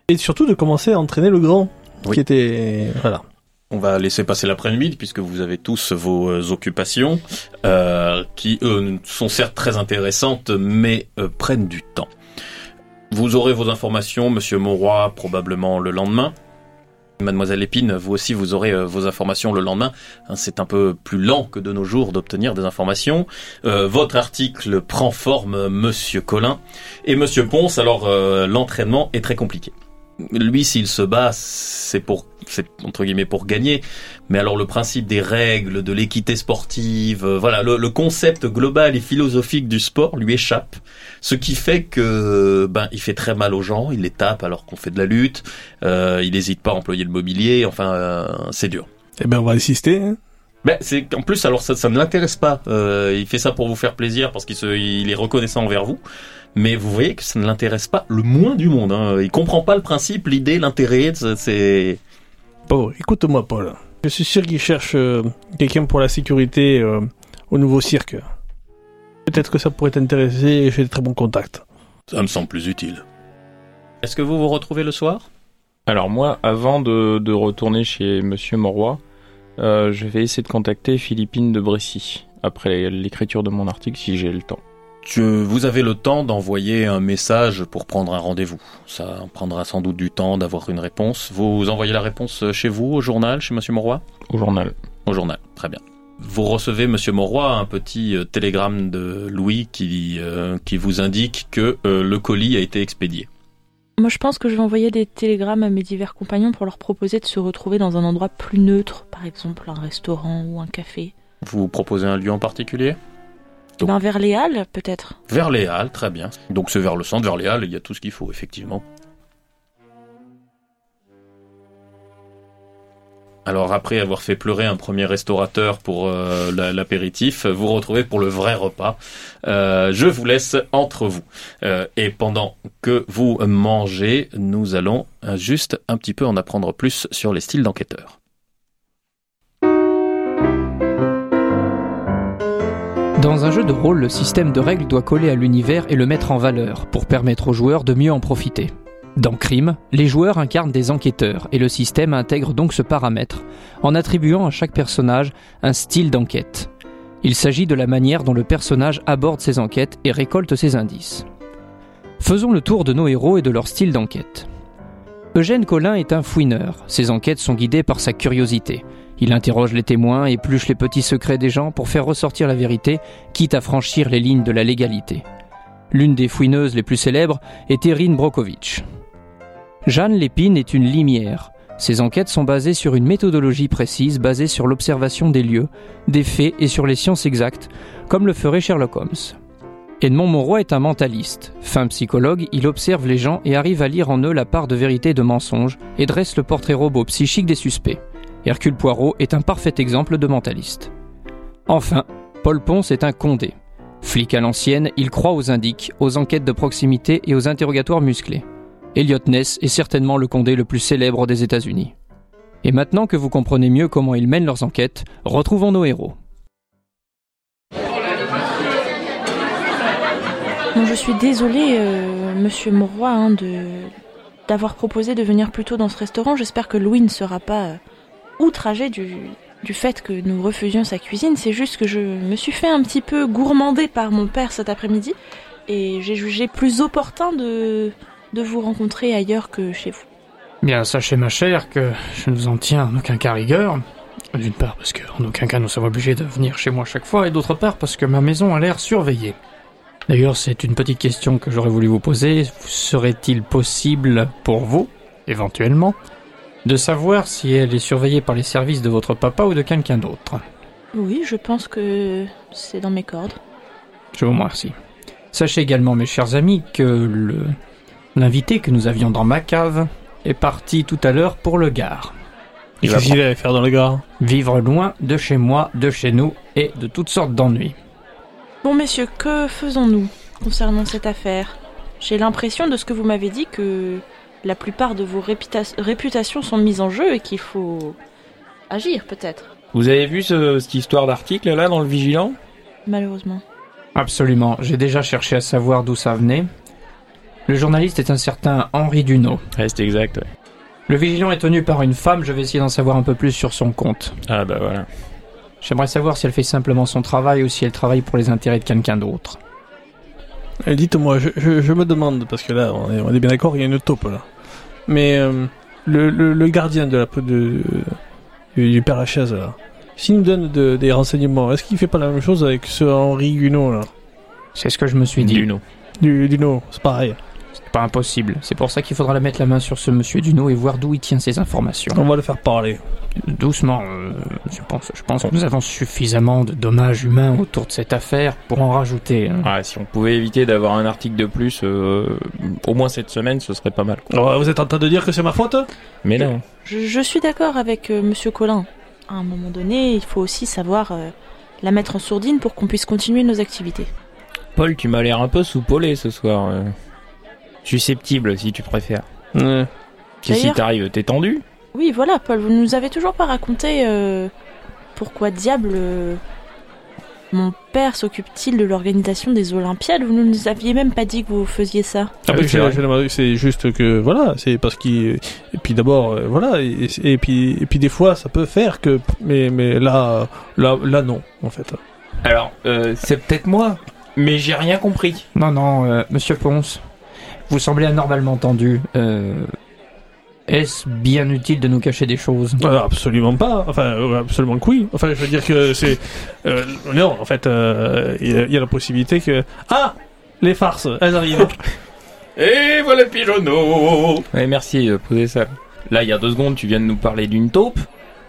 Speaker 2: Et surtout de commencer à entraîner le grand,
Speaker 7: Oui.
Speaker 2: qui était... Voilà.
Speaker 7: On va laisser passer l'après-midi puisque vous avez tous vos euh, occupations euh, qui eux sont certes très intéressantes mais euh, prennent du temps. Vous aurez vos informations, Monsieur Mauroy, probablement le lendemain. Mademoiselle Épine, vous aussi vous aurez euh, vos informations le lendemain. Hein, C'est un peu plus lent que de nos jours d'obtenir des informations. Euh, votre article prend forme, Monsieur Collin et Monsieur Ponce. Alors euh, l'entraînement est très compliqué. Lui, s'il se bat, c'est pour, c'est entre guillemets pour gagner. Mais alors le principe des règles, de l'équité sportive, euh, voilà, le, le concept global et philosophique du sport lui échappe. Ce qui fait que, ben, il fait très mal aux gens, il les tape alors qu'on fait de la lutte. Euh, il n'hésite pas à employer le mobilier. Enfin, euh, c'est dur.
Speaker 2: Eh ben, on va insister. hein.
Speaker 7: Ben, c'est en plus alors ça, ça ne l'intéresse pas. Euh, il fait ça pour vous faire plaisir parce qu'il se, il est reconnaissant envers vous. Mais vous voyez que ça ne l'intéresse pas le moins du monde. Hein. Il comprend pas le principe, l'idée, l'intérêt. c'est-
Speaker 2: Bon, écoute-moi, Paul. Je suis sûr qu'il cherche euh, quelqu'un pour la sécurité euh, au nouveau cirque. Peut-être que ça pourrait t'intéresser et j'ai de très bons contacts.
Speaker 7: ça me semble plus utile. Est-ce que vous vous retrouvez le soir?
Speaker 5: Alors moi, avant de, de retourner chez Monsieur Moroy, euh, je vais essayer de contacter Philippine de Brécy après l'écriture de mon article si j'ai le temps.
Speaker 7: Tu- vous avez le temps d'envoyer un message pour prendre un rendez-vous. Ça prendra sans doute du temps d'avoir une réponse. Vous envoyez la réponse chez vous, au journal, chez Monsieur Mauroy?
Speaker 5: Au journal.
Speaker 7: Au journal, très bien. Vous recevez, Monsieur Mauroy, un petit euh, télégramme de Louis qui, euh, qui vous indique que euh, le colis a été expédié.
Speaker 4: Moi, je pense que je vais envoyer des télégrammes à mes divers compagnons pour leur proposer de se retrouver dans un endroit plus neutre, par exemple un restaurant ou un café.
Speaker 7: Vous proposez un lieu en particulier?
Speaker 4: Ben, vers les Halles, peut-être.
Speaker 7: Vers les Halles, très bien. Donc c'est vers le centre, vers les Halles, il y a tout ce qu'il faut, effectivement. Alors après avoir fait pleurer un premier restaurateur pour euh, la- l'apéritif, vous retrouvez pour le vrai repas. Euh, je vous laisse entre vous. Euh, et pendant que vous mangez, nous allons juste un petit peu en apprendre plus sur les styles d'enquêteurs.
Speaker 3: Dans un jeu de rôle, le système de règles doit coller à l'univers et le mettre en valeur pour permettre aux joueurs de mieux en profiter. Dans Crime, les joueurs incarnent des enquêteurs et le système intègre donc ce paramètre en attribuant à chaque personnage un style d'enquête. Il s'agit de la manière dont le personnage aborde ses enquêtes et récolte ses indices. Faisons le tour de nos héros et de leur style d'enquête. Eugène Collin est un fouineur. Ses enquêtes sont guidées par sa curiosité. Il interroge les témoins, épluche les petits secrets des gens pour faire ressortir la vérité, quitte à franchir les lignes de la légalité. L'une des fouineuses les plus célèbres est Erin Brokovich. Jeanne Lépine est une limière. Ses enquêtes sont basées sur une méthodologie précise basée sur l'observation des lieux, des faits et sur les sciences exactes, comme le ferait Sherlock Holmes. Edmond Monroy est un mentaliste. Fin psychologue, il observe les gens et arrive à lire en eux la part de vérité de mensonge et dresse le portrait robot psychique des suspects. Hercule Poirot est un parfait exemple de mentaliste. Enfin, Paul Ponce est un condé. Flic à l'ancienne, il croit aux indices, aux enquêtes de proximité et aux interrogatoires musclés. Elliot Ness est certainement le condé le plus célèbre des États-Unis. Et maintenant que vous comprenez mieux comment ils mènent leurs enquêtes, retrouvons nos héros.
Speaker 4: Je suis désolée, euh, monsieur Mauroy, hein, de d'avoir proposé de venir plus tôt dans ce restaurant. J'espère que Louis ne sera pas euh, outragé du, du fait que nous refusions sa cuisine. C'est juste que je me suis fait un petit peu gourmander par mon père cet après-midi et j'ai jugé plus opportun de, de vous rencontrer ailleurs que chez vous.
Speaker 3: Bien, sachez ma chère que je ne vous en tiens en aucun cas rigueur. D'une part parce qu'en aucun cas nous sommes obligés de venir chez moi chaque fois, et d'autre part parce que ma maison a l'air surveillée. D'ailleurs, c'est une petite question que j'aurais voulu vous poser. Serait-il possible pour vous, éventuellement, de savoir si elle est surveillée par les services de votre papa ou de quelqu'un d'autre
Speaker 4: Oui, je pense que c'est dans mes cordes.
Speaker 3: Je vous remercie. Sachez également, mes chers amis, que le l'invité que nous avions dans ma cave est parti tout à l'heure pour le Gard.
Speaker 2: Et qu'est-ce qu'il allait faire dans le gare
Speaker 3: Vivre loin de chez moi, de chez nous et de toutes sortes d'ennuis.
Speaker 4: Bon, messieurs, que faisons-nous concernant cette affaire? J'ai l'impression de ce que vous m'avez dit que la plupart de vos réputa- réputations sont mises en jeu et qu'il faut agir, peut-être.
Speaker 5: Vous avez vu ce- cette histoire d'article là dans le Vigilant?
Speaker 4: Malheureusement.
Speaker 3: Absolument, j'ai déjà cherché à savoir d'où ça venait. Le journaliste est un certain Henri.
Speaker 5: Ouais, c'est exact. ouais.
Speaker 3: Le vigilant est tenu par une femme, je vais essayer d'en savoir un peu plus sur son compte.
Speaker 5: Ah bah voilà.
Speaker 3: J'aimerais savoir si elle fait simplement son travail ou si elle travaille pour les intérêts de quelqu'un d'autre.
Speaker 2: Eh, Dites-moi, je, je, je me demande, parce que là, on est, on est bien d'accord, il y a une taupe là. Mais euh, le, le, le gardien de la de, du, du Père Lachaise là, s'il nous donne de- des renseignements, est-ce qu'il fait pas la même chose avec ce Henri Guinot là?
Speaker 3: C'est ce que je me suis dit.
Speaker 5: Duno.
Speaker 2: Du Duno, c'est pareil.
Speaker 3: C'est pas impossible. C'est pour ça qu'il faudra la mettre la main sur ce monsieur Dunot et voir d'où il tient ses informations.
Speaker 2: On va le faire parler.
Speaker 3: Doucement, euh, je pense, je pense que nous avons suffisamment de dommages humains autour de cette affaire pour en rajouter. hein.
Speaker 5: Ouais, si on pouvait éviter d'avoir un article de plus, euh, au moins cette semaine, ce serait pas mal. quoi.
Speaker 2: Alors, vous êtes en train de dire que c'est ma faute?
Speaker 5: Mais non.
Speaker 4: Je, je suis d'accord avec euh, monsieur Collin. À un moment donné, il faut aussi savoir euh, la mettre en sourdine pour qu'on puisse continuer nos activités.
Speaker 5: Paul, tu m'as l'air un peu soupolé ce soir. euh. Susceptible, si tu préfères.
Speaker 2: Ouais.
Speaker 5: Qu'est-ce qui t'arrive T'es tendu
Speaker 4: Oui, voilà, Paul, vous nous avez toujours pas raconté euh, pourquoi diable euh, mon père s'occupe-t-il de l'organisation des Olympiades? Vous ne nous aviez même pas dit que vous faisiez ça.
Speaker 2: Ah oui,
Speaker 5: c'est
Speaker 2: juste que voilà, c'est parce qu'il et puis d'abord euh, voilà et, et puis et puis des fois ça peut faire que mais mais là là là non en fait.
Speaker 5: Alors, euh, c'est peut-être moi Mais j'ai rien compris.
Speaker 3: Non, non, euh, monsieur Ponce, vous semblez anormalement tendu. Euh, Est-ce bien utile de nous cacher des choses?
Speaker 2: Euh, absolument pas. Enfin, euh, absolument que oui. Enfin, je veux dire que c'est. euh, non, en fait, euh, il y, a- il y a la possibilité que. Ah Les farces, elles arrivent.
Speaker 7: Et voilà le pigeonneau
Speaker 5: Ouais, merci de poser ça. Là, il y a deux secondes, tu viens de nous parler d'une taupe.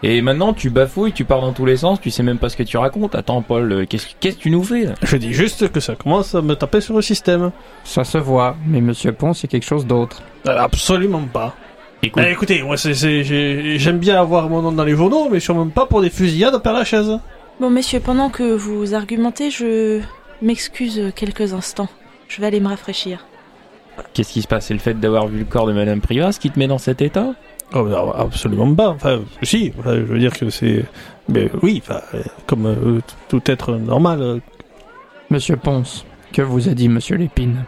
Speaker 5: Et maintenant, tu bafouilles, tu pars dans tous les sens, tu sais même pas ce que tu racontes. Attends, Paul, qu'est-ce que tu nous fais là?
Speaker 2: Je dis juste que ça commence à me taper sur le système.
Speaker 3: Ça se voit, mais monsieur Ponce, c'est quelque chose d'autre.
Speaker 2: Absolument pas.
Speaker 5: Écoute,
Speaker 2: Eh, écoutez, moi, c'est, c'est- j'ai- j'aime bien avoir mon nom dans les journaux, mais sûrement pas pour des fusillades à Père Lachaise.
Speaker 4: Bon, messieurs, pendant que vous argumentez, je m'excuse quelques instants. Je vais aller me rafraîchir.
Speaker 5: qu'est-ce qui se passe? C'est le fait d'avoir vu le corps de Madame Privas qui te met dans cet état?
Speaker 2: Oh, non, absolument pas. Enfin, si. Enfin, je veux dire que c'est. Mais oui, enfin, comme euh, tout être normal.
Speaker 3: Monsieur Ponce, que vous a dit monsieur Lépine?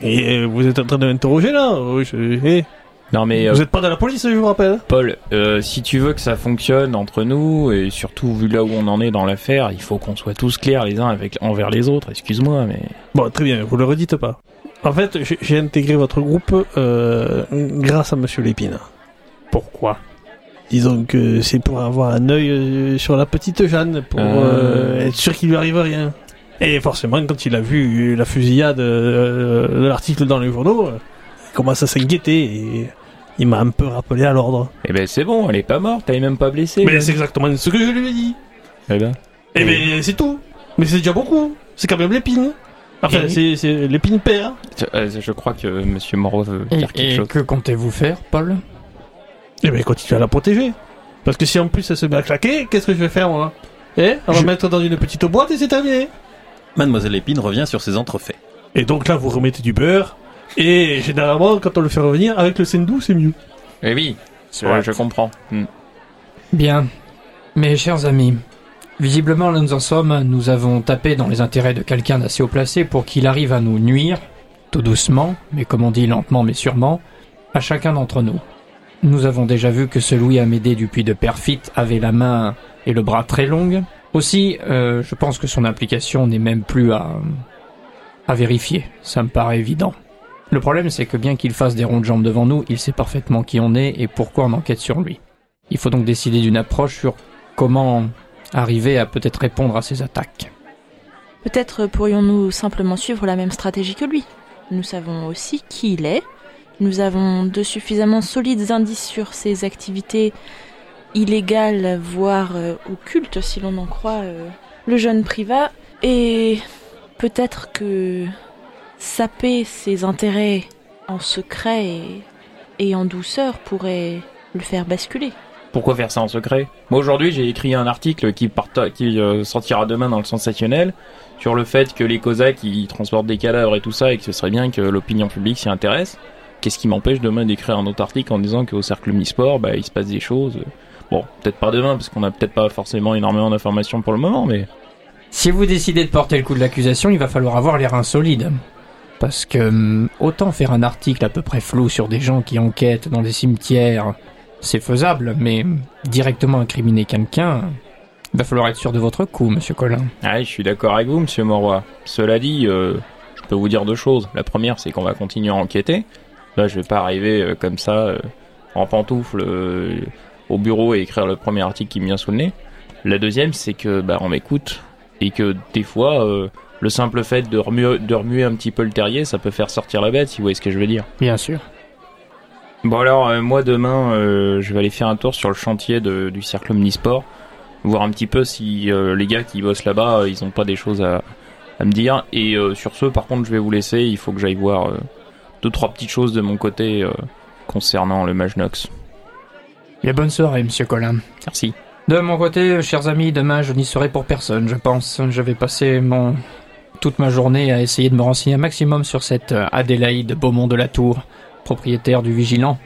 Speaker 2: Et euh, vous êtes en train de m'interroger là? Oui, je- eh,
Speaker 5: Non mais euh,
Speaker 2: Vous êtes pas dans la police, je vous rappelle.
Speaker 5: Paul, euh, si tu veux que ça fonctionne entre nous, et surtout vu là où on en est dans l'affaire, il faut qu'on soit tous clairs les uns avec, envers les autres, excuse-moi, mais...
Speaker 2: Bon, très bien, vous le redites pas. En fait, j'ai- intégré votre groupe euh, grâce à Monsieur Lépine.
Speaker 3: Pourquoi?
Speaker 2: Disons que c'est pour avoir un œil euh, sur la petite Jeanne, pour
Speaker 5: Euh.
Speaker 2: euh, être sûr qu'il lui arrive rien. Et forcément, quand il a vu la fusillade euh, de l'article dans les journaux, euh, il commence à s'inquiéter et il m'a un peu rappelé à l'ordre.
Speaker 5: Eh ben c'est bon, elle est pas morte, elle est même pas blessée.
Speaker 2: Mais c'est exactement ce que je lui ai dit.
Speaker 5: Eh ben...
Speaker 2: Eh ben, c'est tout. Mais c'est déjà beaucoup. C'est quand même l'épine. Enfin,
Speaker 5: Et-
Speaker 2: c'est l'épine père.
Speaker 5: Euh, Je crois que Monsieur Moreau veut
Speaker 3: Et,
Speaker 5: dire quelque
Speaker 3: et
Speaker 5: chose.
Speaker 3: que comptez-vous faire, Paul?
Speaker 2: Eh ben, continue à la protéger. Parce que si en plus elle se met à claquer, qu'est-ce que je vais faire, moi? Eh On va
Speaker 3: Je-
Speaker 2: mettre dans une petite boîte et c'est terminé.
Speaker 7: Mademoiselle Épine revient sur ses entrefaits.
Speaker 2: Et donc là, vous remettez du beurre. Et généralement, quand on le fait revenir, avec le sendou, c'est mieux.
Speaker 5: Eh oui, je,
Speaker 3: Ouais.
Speaker 5: je comprends. Hmm.
Speaker 3: Bien. Mes chers amis, visiblement là nous en sommes, nous avons tapé dans les intérêts de quelqu'un d'assez haut placé pour qu'il arrive à nous nuire, tout doucement, mais comme on dit lentement mais sûrement, à chacun d'entre nous. Nous avons déjà vu que ce Louis Amédée Dupuis de Perfit avait la main et le bras très longs. Aussi, euh, je pense que son implication n'est même plus à, à vérifier, ça me paraît évident. Le problème c'est que bien qu'il fasse des ronds de jambes devant nous, il sait parfaitement qui on est et pourquoi on enquête sur lui. Il faut donc décider d'une approche sur comment arriver à peut-être répondre à ces attaques.
Speaker 4: Peut-être pourrions-nous simplement suivre la même stratégie que lui. Nous savons aussi qui il est. Nous avons de suffisamment solides indices sur ses activités illégales, voire euh, occultes, si l'on en croit euh, le jeune privat. Et peut-être que saper ses intérêts en secret et, et en douceur pourrait le faire basculer.
Speaker 5: Pourquoi faire ça en secret Moi aujourd'hui j'ai écrit un article qui, parta- qui euh, sortira demain dans le sensationnel sur le fait que les Cosaques ils transportent des cadavres et tout ça et que ce serait bien que l'opinion publique s'y intéresse. Qu'est-ce qui m'empêche demain d'écrire un autre article en disant qu'au cercle Omnisport bah, il se passe des choses Bon, peut-être pas demain parce qu'on a peut-être pas forcément énormément d'informations pour le moment, mais
Speaker 3: Si vous décidez de porter le coup de l'accusation, il va falloir avoir les reins solides. Parce que hum, autant faire un article à peu près flou sur des gens qui enquêtent dans des cimetières, c'est faisable, mais hum, directement incriminer quelqu'un, il va falloir être sûr de votre coup, monsieur Collin.
Speaker 5: ah, je suis d'accord avec vous, monsieur Moroy. Cela dit, euh, je peux vous dire deux choses. La première, c'est qu'on va continuer à enquêter. Là, je vais pas arriver euh, comme ça euh, en pantoufle au bureau et écrire le premier article qui me vient sous le nez. La deuxième, c'est que bah, on m'écoute et que des fois, le simple fait de remuer, de remuer un petit peu le terrier, ça peut faire sortir la bête, si vous voyez ce que je veux dire.
Speaker 3: Bien sûr.
Speaker 5: Bon alors, euh, moi demain, euh, je vais aller faire un tour sur le chantier de- du cercle Omnisport, voir un petit peu si euh, les gars qui bossent là-bas, euh, ils ont pas des choses à, à me dire. Et euh, sur ce, par contre, je vais vous laisser. Il faut que j'aille voir euh, deux trois petites choses de mon côté euh, concernant le Majnox.
Speaker 3: Et bonne soirée, monsieur Collin.
Speaker 5: Merci.
Speaker 3: De mon côté, chers amis, demain je n'y serai pour personne, je pense. Je vais passer mon toute ma journée à essayer de me renseigner un maximum sur cette euh, Adélaïde Beaumont de la Tour, propriétaire du Vigilant,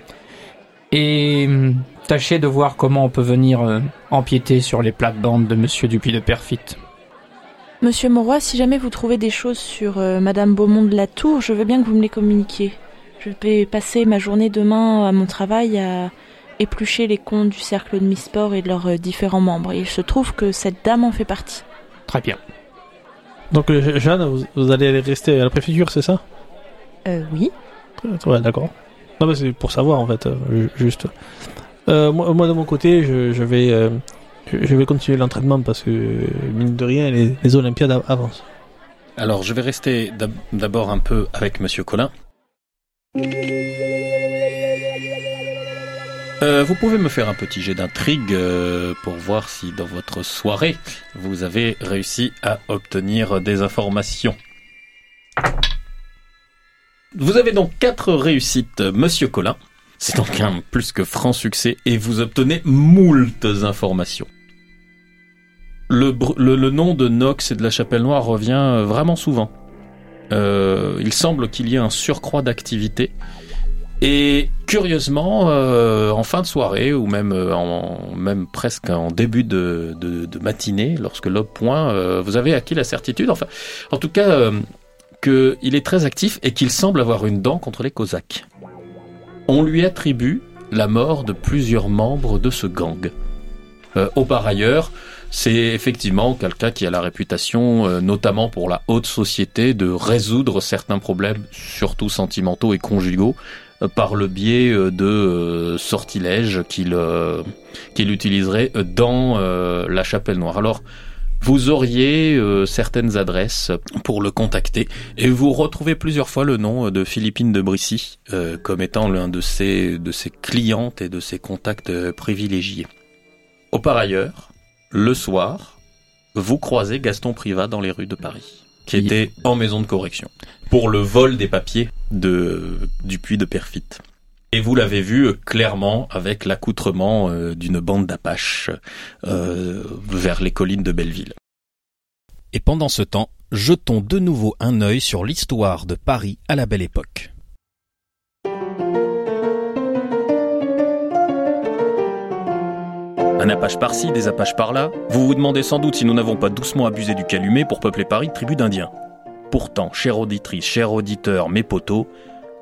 Speaker 3: et hum, tâcher de voir comment on peut venir euh, empiéter sur les plates-bandes de Monsieur Dupuis de Perfit.
Speaker 4: Monsieur Mauroy, si jamais vous trouvez des choses sur euh, Madame Beaumont de la Tour, je veux bien que vous me les communiquiez. Je vais passer ma journée demain à mon travail à éplucher les comptes du cercle de Misport et de leurs différents membres. Et il se trouve que cette dame en fait partie.
Speaker 3: Très bien.
Speaker 2: Donc, euh, Jeanne, vous, vous allez rester à la préfecture, c'est ça?
Speaker 4: Euh, oui.
Speaker 2: Ouais, d'accord. Non, mais c'est pour savoir, en fait, euh, ju- juste. Euh, moi, moi, de mon côté, je, je vais, euh, je je vais continuer l'entraînement parce que, mine de rien, les, les Olympiades av- avancent.
Speaker 7: Alors, je vais rester d'ab- d'abord un peu avec Monsieur Collin. Euh, vous pouvez me faire un petit jet d'intrigue euh, pour voir si dans votre soirée vous avez réussi à obtenir des informations. Vous avez donc quatre réussites, Monsieur Collin. C'est donc un plus que franc succès et vous obtenez moultes informations. Le, nom de Nox et de la Chapelle Noire revient euh, vraiment souvent. Il semble qu'il y ait un surcroît d'activité. Et curieusement, euh, en fin de soirée, ou même, euh, en, même presque en début de, de, de matinée, lorsque l'aube point, euh, vous avez acquis la certitude, enfin, en tout cas, euh, qu'il est très actif et qu'il semble avoir une dent contre les Cosaques. On lui attribue la mort de plusieurs membres de ce gang. Au par ailleurs, c'est effectivement quelqu'un qui a la réputation, euh, notamment pour la haute société, de résoudre certains problèmes, surtout sentimentaux et conjugaux, par le biais euh, de euh, sortilèges qu'il euh, qu'il utiliserait dans la chapelle noire. Alors, vous auriez certaines adresses pour le contacter et vous retrouvez plusieurs fois le nom de Philippine de Brissy comme étant l'un de ses, de ses clientes et de ses contacts privilégiés. Au par ailleurs, le soir, vous croisez Gaston Privat dans les rues de Paris, qui était en maison de correction pour le vol des papiers de, du puits de Perfit. Et vous l'avez vu euh, clairement avec l'accoutrement euh, d'une bande d'Apaches euh, vers les collines de Belleville.
Speaker 1: Et pendant ce temps, jetons de nouveau un œil sur l'histoire de Paris à la belle époque.
Speaker 7: Un Apache par-ci, des Apaches par-là. Vous vous demandez sans doute si nous n'avons pas doucement abusé du calumet pour peupler Paris de tribus d'Indiens. Pourtant, chère auditrice, cher auditeur, mes poteaux,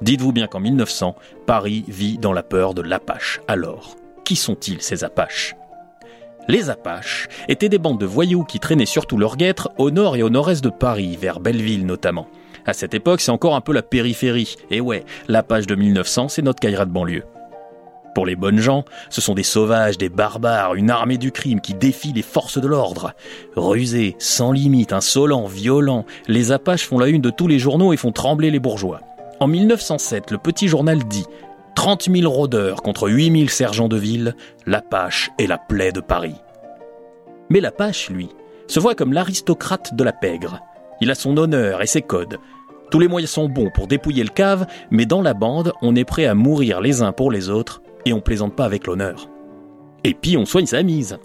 Speaker 7: dites-vous bien qu'en 1900, Paris vit dans la peur de l'Apache. Alors, qui sont-ils ces Apaches? Les Apaches étaient des bandes de voyous qui traînaient surtout leurs guêtres au nord et au nord-est de Paris, vers Belleville notamment. À cette époque, c'est encore un peu la périphérie. Et ouais, l'Apache de 1900, c'est notre Caïra de banlieue. Pour les bonnes gens, ce sont des sauvages, des barbares, une armée du crime qui défie les forces de l'ordre. Rusés, sans limite, insolents, violents, les Apaches font la une de tous les journaux et font trembler les bourgeois. En 1907, le petit journal dit 30 000 rôdeurs contre 8 000 sergents de ville, l'Apache est la plaie de Paris. Mais l'Apache, lui, se voit comme l'aristocrate de la pègre. Il a son honneur et ses codes. Tous les moyens sont bons pour dépouiller le cave, mais dans la bande, on est prêt à mourir les uns pour les autres et on plaisante pas avec l'honneur. Et puis on soigne sa mise.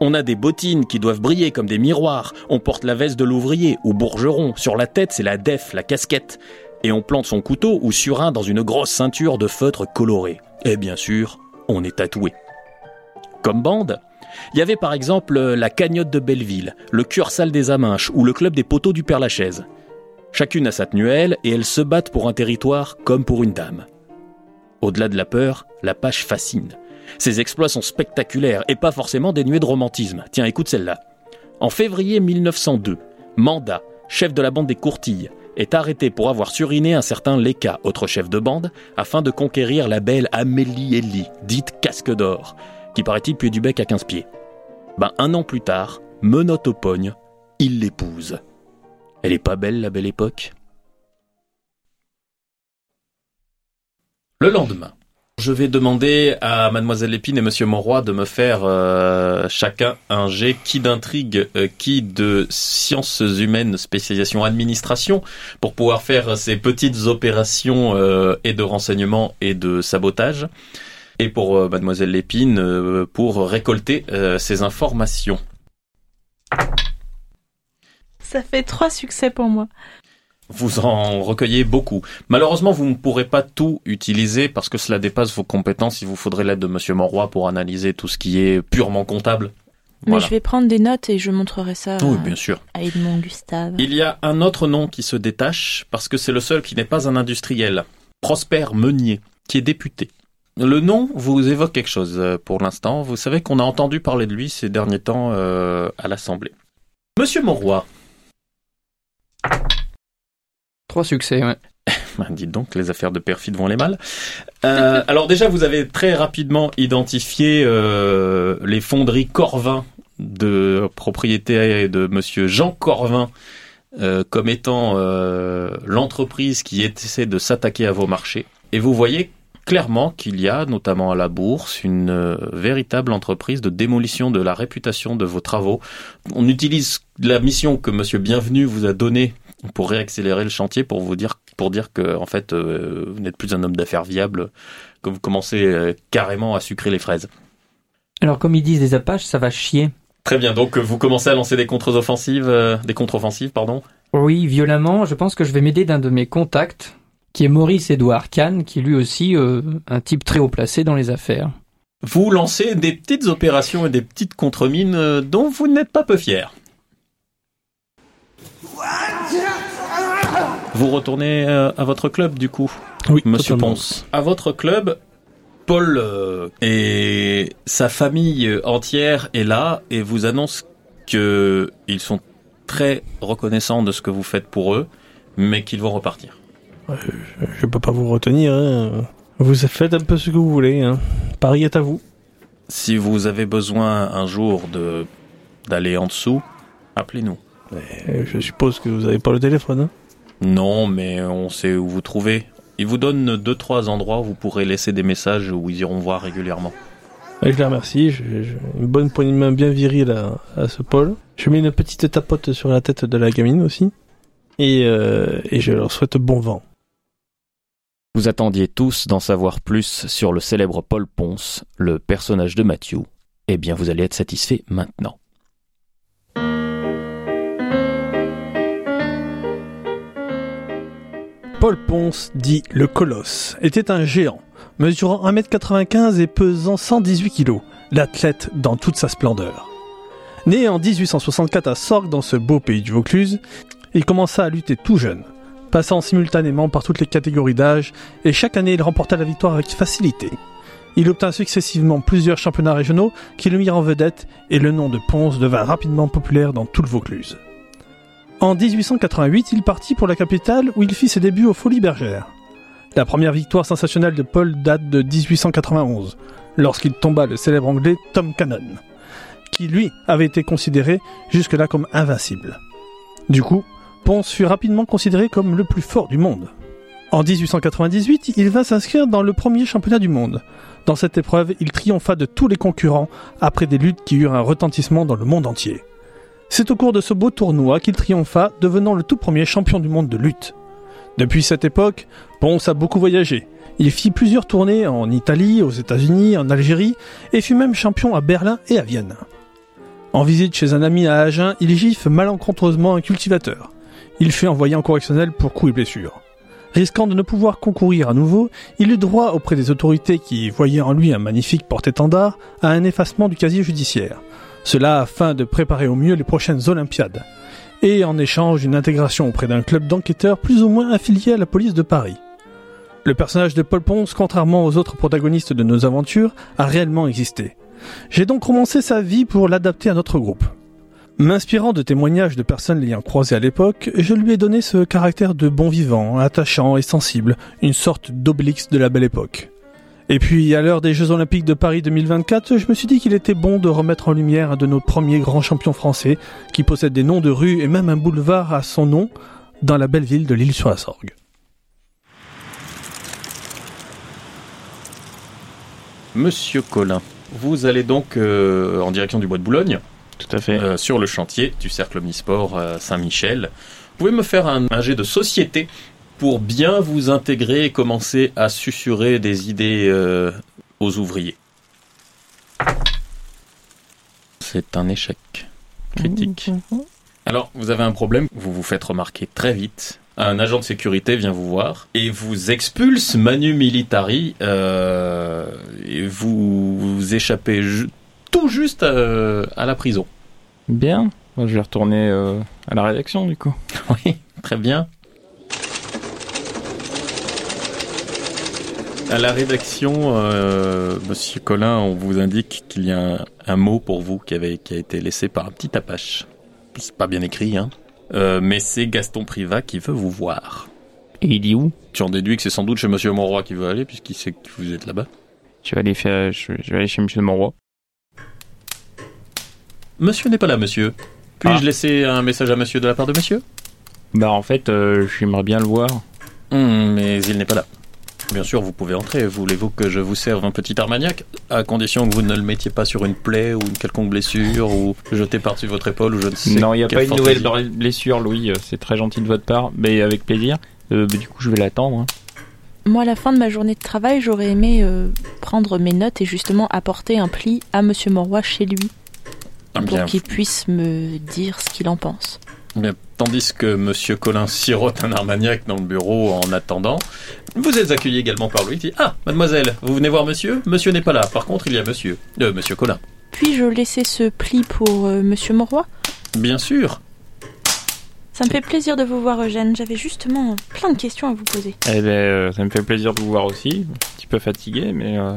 Speaker 7: On a des bottines qui doivent briller comme des miroirs, on porte la veste de l'ouvrier ou bourgeron, sur la tête c'est la def, la casquette, et on plante son couteau ou surin dans une grosse ceinture de feutre coloré. Et bien sûr, on est tatoué. Comme bande, il y avait par exemple la cagnotte de Belleville, le cursal des Aminches ou le club des poteaux du Père-Lachaise. Chacune a sa tenuelle et elles se battent pour un territoire comme pour une dame. Au-delà de la peur, la page fascine. Ses exploits sont spectaculaires et pas forcément dénués de romantisme. Tiens, écoute celle-là. En février 1902, Manda, chef de la bande des Courtilles, est arrêté pour avoir suriné un certain Leka, autre chef de bande, afin de conquérir la belle Amélie Ellie, dite Casque d'Or, qui paraît-il puait du bec à 15 pieds. Ben, un an plus tard, menotte au pogne, il l'épouse. Elle est pas belle, la belle époque? Le lendemain, je vais demander à Mademoiselle Lépine et Monsieur Monroy de me faire euh, chacun un jet qui d'intrigue, euh, qui de sciences humaines, spécialisation administration, pour pouvoir faire ces petites opérations euh, et de renseignement et de sabotage. Et pour Mademoiselle Lépine, pour récolter ces informations.
Speaker 4: Ça fait trois succès pour moi.
Speaker 7: Vous en recueillez beaucoup. Malheureusement, vous ne pourrez pas tout utiliser parce que cela dépasse vos compétences. Il vous faudrait l'aide de Monsieur Monroy pour analyser tout ce qui est purement comptable.
Speaker 4: Mais je vais prendre des notes et je montrerai ça
Speaker 7: Oui,
Speaker 4: à-
Speaker 7: bien sûr.
Speaker 4: à Edmond Gustave.
Speaker 7: Il y a un autre nom qui se détache parce que c'est le seul qui n'est pas un industriel. Prosper Meunier, qui est député. Le nom vous évoque quelque chose euh, pour l'instant. Vous savez qu'on a entendu parler de lui ces derniers temps euh, à l'Assemblée. Monsieur Monroy,
Speaker 3: Trois succès.
Speaker 7: Ben, dites donc, les affaires de perfide vont les mal. Euh, alors déjà, vous avez très rapidement identifié euh, les fonderies Corvin de propriété de Monsieur Jean Corvin euh, comme étant l'entreprise qui essaie de s'attaquer à vos marchés. Et vous voyez clairement qu'il y a, notamment à la bourse, une véritable entreprise de démolition de la réputation de vos travaux. On utilise la mission que Monsieur Bienvenu vous a donnée pour réaccélérer le chantier, pour vous dire, pour dire que en fait, euh, vous n'êtes plus un homme d'affaires viable, que vous commencez euh, carrément à sucrer les fraises.
Speaker 3: Alors, comme ils disent les Apaches, ça va chier.
Speaker 7: Très bien, donc vous commencez à lancer des contre-offensives, euh, des contre-offensives, pardon?
Speaker 3: Oui, violemment, je pense que je vais m'aider d'un de mes contacts, qui est Maurice Edouard Kahn, qui est lui aussi euh, un type très haut placé dans les affaires.
Speaker 7: Vous lancez des petites opérations et des petites contre-mines dont vous n'êtes pas peu fier. Vous retournez euh, à votre club du coup,
Speaker 2: Oui,
Speaker 7: Monsieur
Speaker 2: totalement.
Speaker 7: Ponce. À votre club, Paul euh, et sa famille entière est là et vous annonce que ils sont très reconnaissants de ce que vous faites pour eux, mais qu'ils vont repartir.
Speaker 2: Je peux pas vous retenir. hein. Vous faites un peu ce que vous voulez. Hein. Paris est à vous.
Speaker 7: Si vous avez besoin un jour de d'aller en dessous, appelez-nous.
Speaker 2: Je suppose que vous avez pas le téléphone. Hein.
Speaker 7: Non, mais on sait où vous trouver. Il vous donne deux trois endroits où vous pourrez laisser des messages où ils iront voir régulièrement.
Speaker 2: Je la remercie. J'ai une bonne poignée de main bien virile à, à ce Paul. Je mets une petite tapote sur la tête de la gamine aussi. Et, euh, et je leur souhaite bon vent.
Speaker 1: Vous attendiez tous d'en savoir plus sur le célèbre Paul Ponce, le personnage de Matthew. Eh bien, vous allez être satisfait maintenant.
Speaker 2: Paul Ponce, dit le Colosse, était un géant, mesurant 1m95 et pesant 118 kg, l'athlète dans toute sa splendeur. Né en 1864 à Sorgue dans ce beau pays du Vaucluse, il commença à lutter tout jeune, passant simultanément par toutes les catégories d'âge et chaque année il remporta la victoire avec facilité. Il obtint successivement plusieurs championnats régionaux qui le mirent en vedette et le nom de Ponce devint rapidement populaire dans tout le Vaucluse. En 1888, il partit pour la capitale où il fit ses débuts aux Folies Bergères. La première victoire sensationnelle de Paul date de 1891, lorsqu'il tomba le célèbre anglais Tom Cannon, qui lui avait été considéré jusque-là comme invincible. Du coup, Ponce fut rapidement considéré comme le plus fort du monde. En 1898, il vint s'inscrire dans le premier championnat du monde. Dans cette épreuve, il triompha de tous les concurrents après des luttes qui eurent un retentissement dans le monde entier. C'est au cours de ce beau tournoi qu'il triompha, devenant le tout premier champion du monde de lutte. Depuis cette époque, Ponce a beaucoup voyagé. Il fit plusieurs tournées en Italie, aux États-Unis, en Algérie, et fut même champion à Berlin et à Vienne. En visite chez un ami à Agen, il gifle malencontreusement un cultivateur. Il fut envoyé en correctionnel pour coups et blessures. Risquant de ne pouvoir concourir à nouveau, il eut droit auprès des autorités qui voyaient en lui un magnifique porte-étendard à un effacement du casier judiciaire. Cela afin de préparer au mieux les prochaines Olympiades. Et en échange une intégration auprès d'un club d'enquêteurs plus ou moins affilié à la police de Paris. Le personnage de Paul Ponce, contrairement aux autres protagonistes de nos aventures, a réellement existé. J'ai donc romancé sa vie pour l'adapter à notre groupe. M'inspirant de témoignages de personnes l'ayant croisé à l'époque, je lui ai donné ce caractère de bon vivant, attachant et sensible, une sorte d'obélix de la belle époque. Et puis, à l'heure des Jeux Olympiques de Paris 2024, je me suis dit qu'il était bon de remettre en lumière un de nos premiers grands champions français, qui possède des noms de rues et même un boulevard à son nom, dans la belle ville de l'île-sur-la-Sorgue.
Speaker 7: Monsieur Collin, vous allez donc euh, en direction du bois de Boulogne,
Speaker 5: Tout à fait.
Speaker 7: euh, sur le chantier du cercle omnisport euh, Saint-Michel. Vous pouvez me faire un, un jet de société pour bien vous intégrer et commencer à susurrer des idées euh, aux ouvriers. C'est un échec critique. Alors, vous avez un problème, vous vous faites remarquer très vite. Un agent de sécurité vient vous voir et vous expulse manu militari euh, et vous, vous échappez ju- tout juste euh, à la prison.
Speaker 5: Bien. Moi, je vais retourner euh, à la rédaction, du coup.
Speaker 7: Oui, très bien. À la rédaction, euh, Monsieur Collin, on vous indique qu'il y a un, un mot pour vous qui, avait, qui a été laissé par un petit apache. C'est pas bien écrit, hein. Euh, mais c'est Gaston Privat qui veut vous voir.
Speaker 5: Et il dit où?
Speaker 7: Tu en déduis que c'est sans doute chez Monsieur Monroy qui veut aller, puisqu'il sait que vous êtes là-bas.
Speaker 5: Je vais aller faire, je, je vais aller chez Monsieur Monroy.
Speaker 7: Monsieur n'est pas là, monsieur. Puis-je
Speaker 5: Ah.
Speaker 7: laisser un message à monsieur de la part de monsieur?
Speaker 5: Bah en fait, euh, j'aimerais bien le voir.
Speaker 7: Hmm, Mais il n'est pas là. Bien sûr, vous pouvez entrer. Voulez-vous que je vous serve un petit armagnac À condition que vous ne le mettiez pas sur une plaie ou une quelconque blessure ou jeté par-dessus votre épaule ou je ne sais
Speaker 5: non, il n'y a pas une
Speaker 7: fantaisie.
Speaker 5: nouvelle blessure, Louis. euh, C'est très gentil de votre part, mais avec plaisir. Euh, bah, du coup, je vais l'attendre. hein.
Speaker 4: Moi, à la fin de ma journée de travail, j'aurais aimé euh, prendre mes notes et justement apporter un pli à Monsieur Morroy chez lui
Speaker 7: Ah,
Speaker 4: pour
Speaker 7: bien.
Speaker 4: qu'il puisse me dire ce qu'il en pense.
Speaker 7: Bien, Tandis que Monsieur Colin sirote un armagnac dans le bureau en attendant, vous êtes accueilli également par Louis. qui dit, Ah, mademoiselle, vous venez voir monsieur? Monsieur n'est pas là. Par contre, il y a monsieur. Euh, monsieur Colin.
Speaker 4: Puis-je laisser ce pli pour euh, Monsieur Morroy
Speaker 7: Bien sûr.
Speaker 4: Ça me fait plaisir de vous voir, Eugène. J'avais justement plein de questions à vous poser.
Speaker 5: Eh ben, euh, ça me fait plaisir de vous voir aussi. Un petit peu fatigué, mais, euh,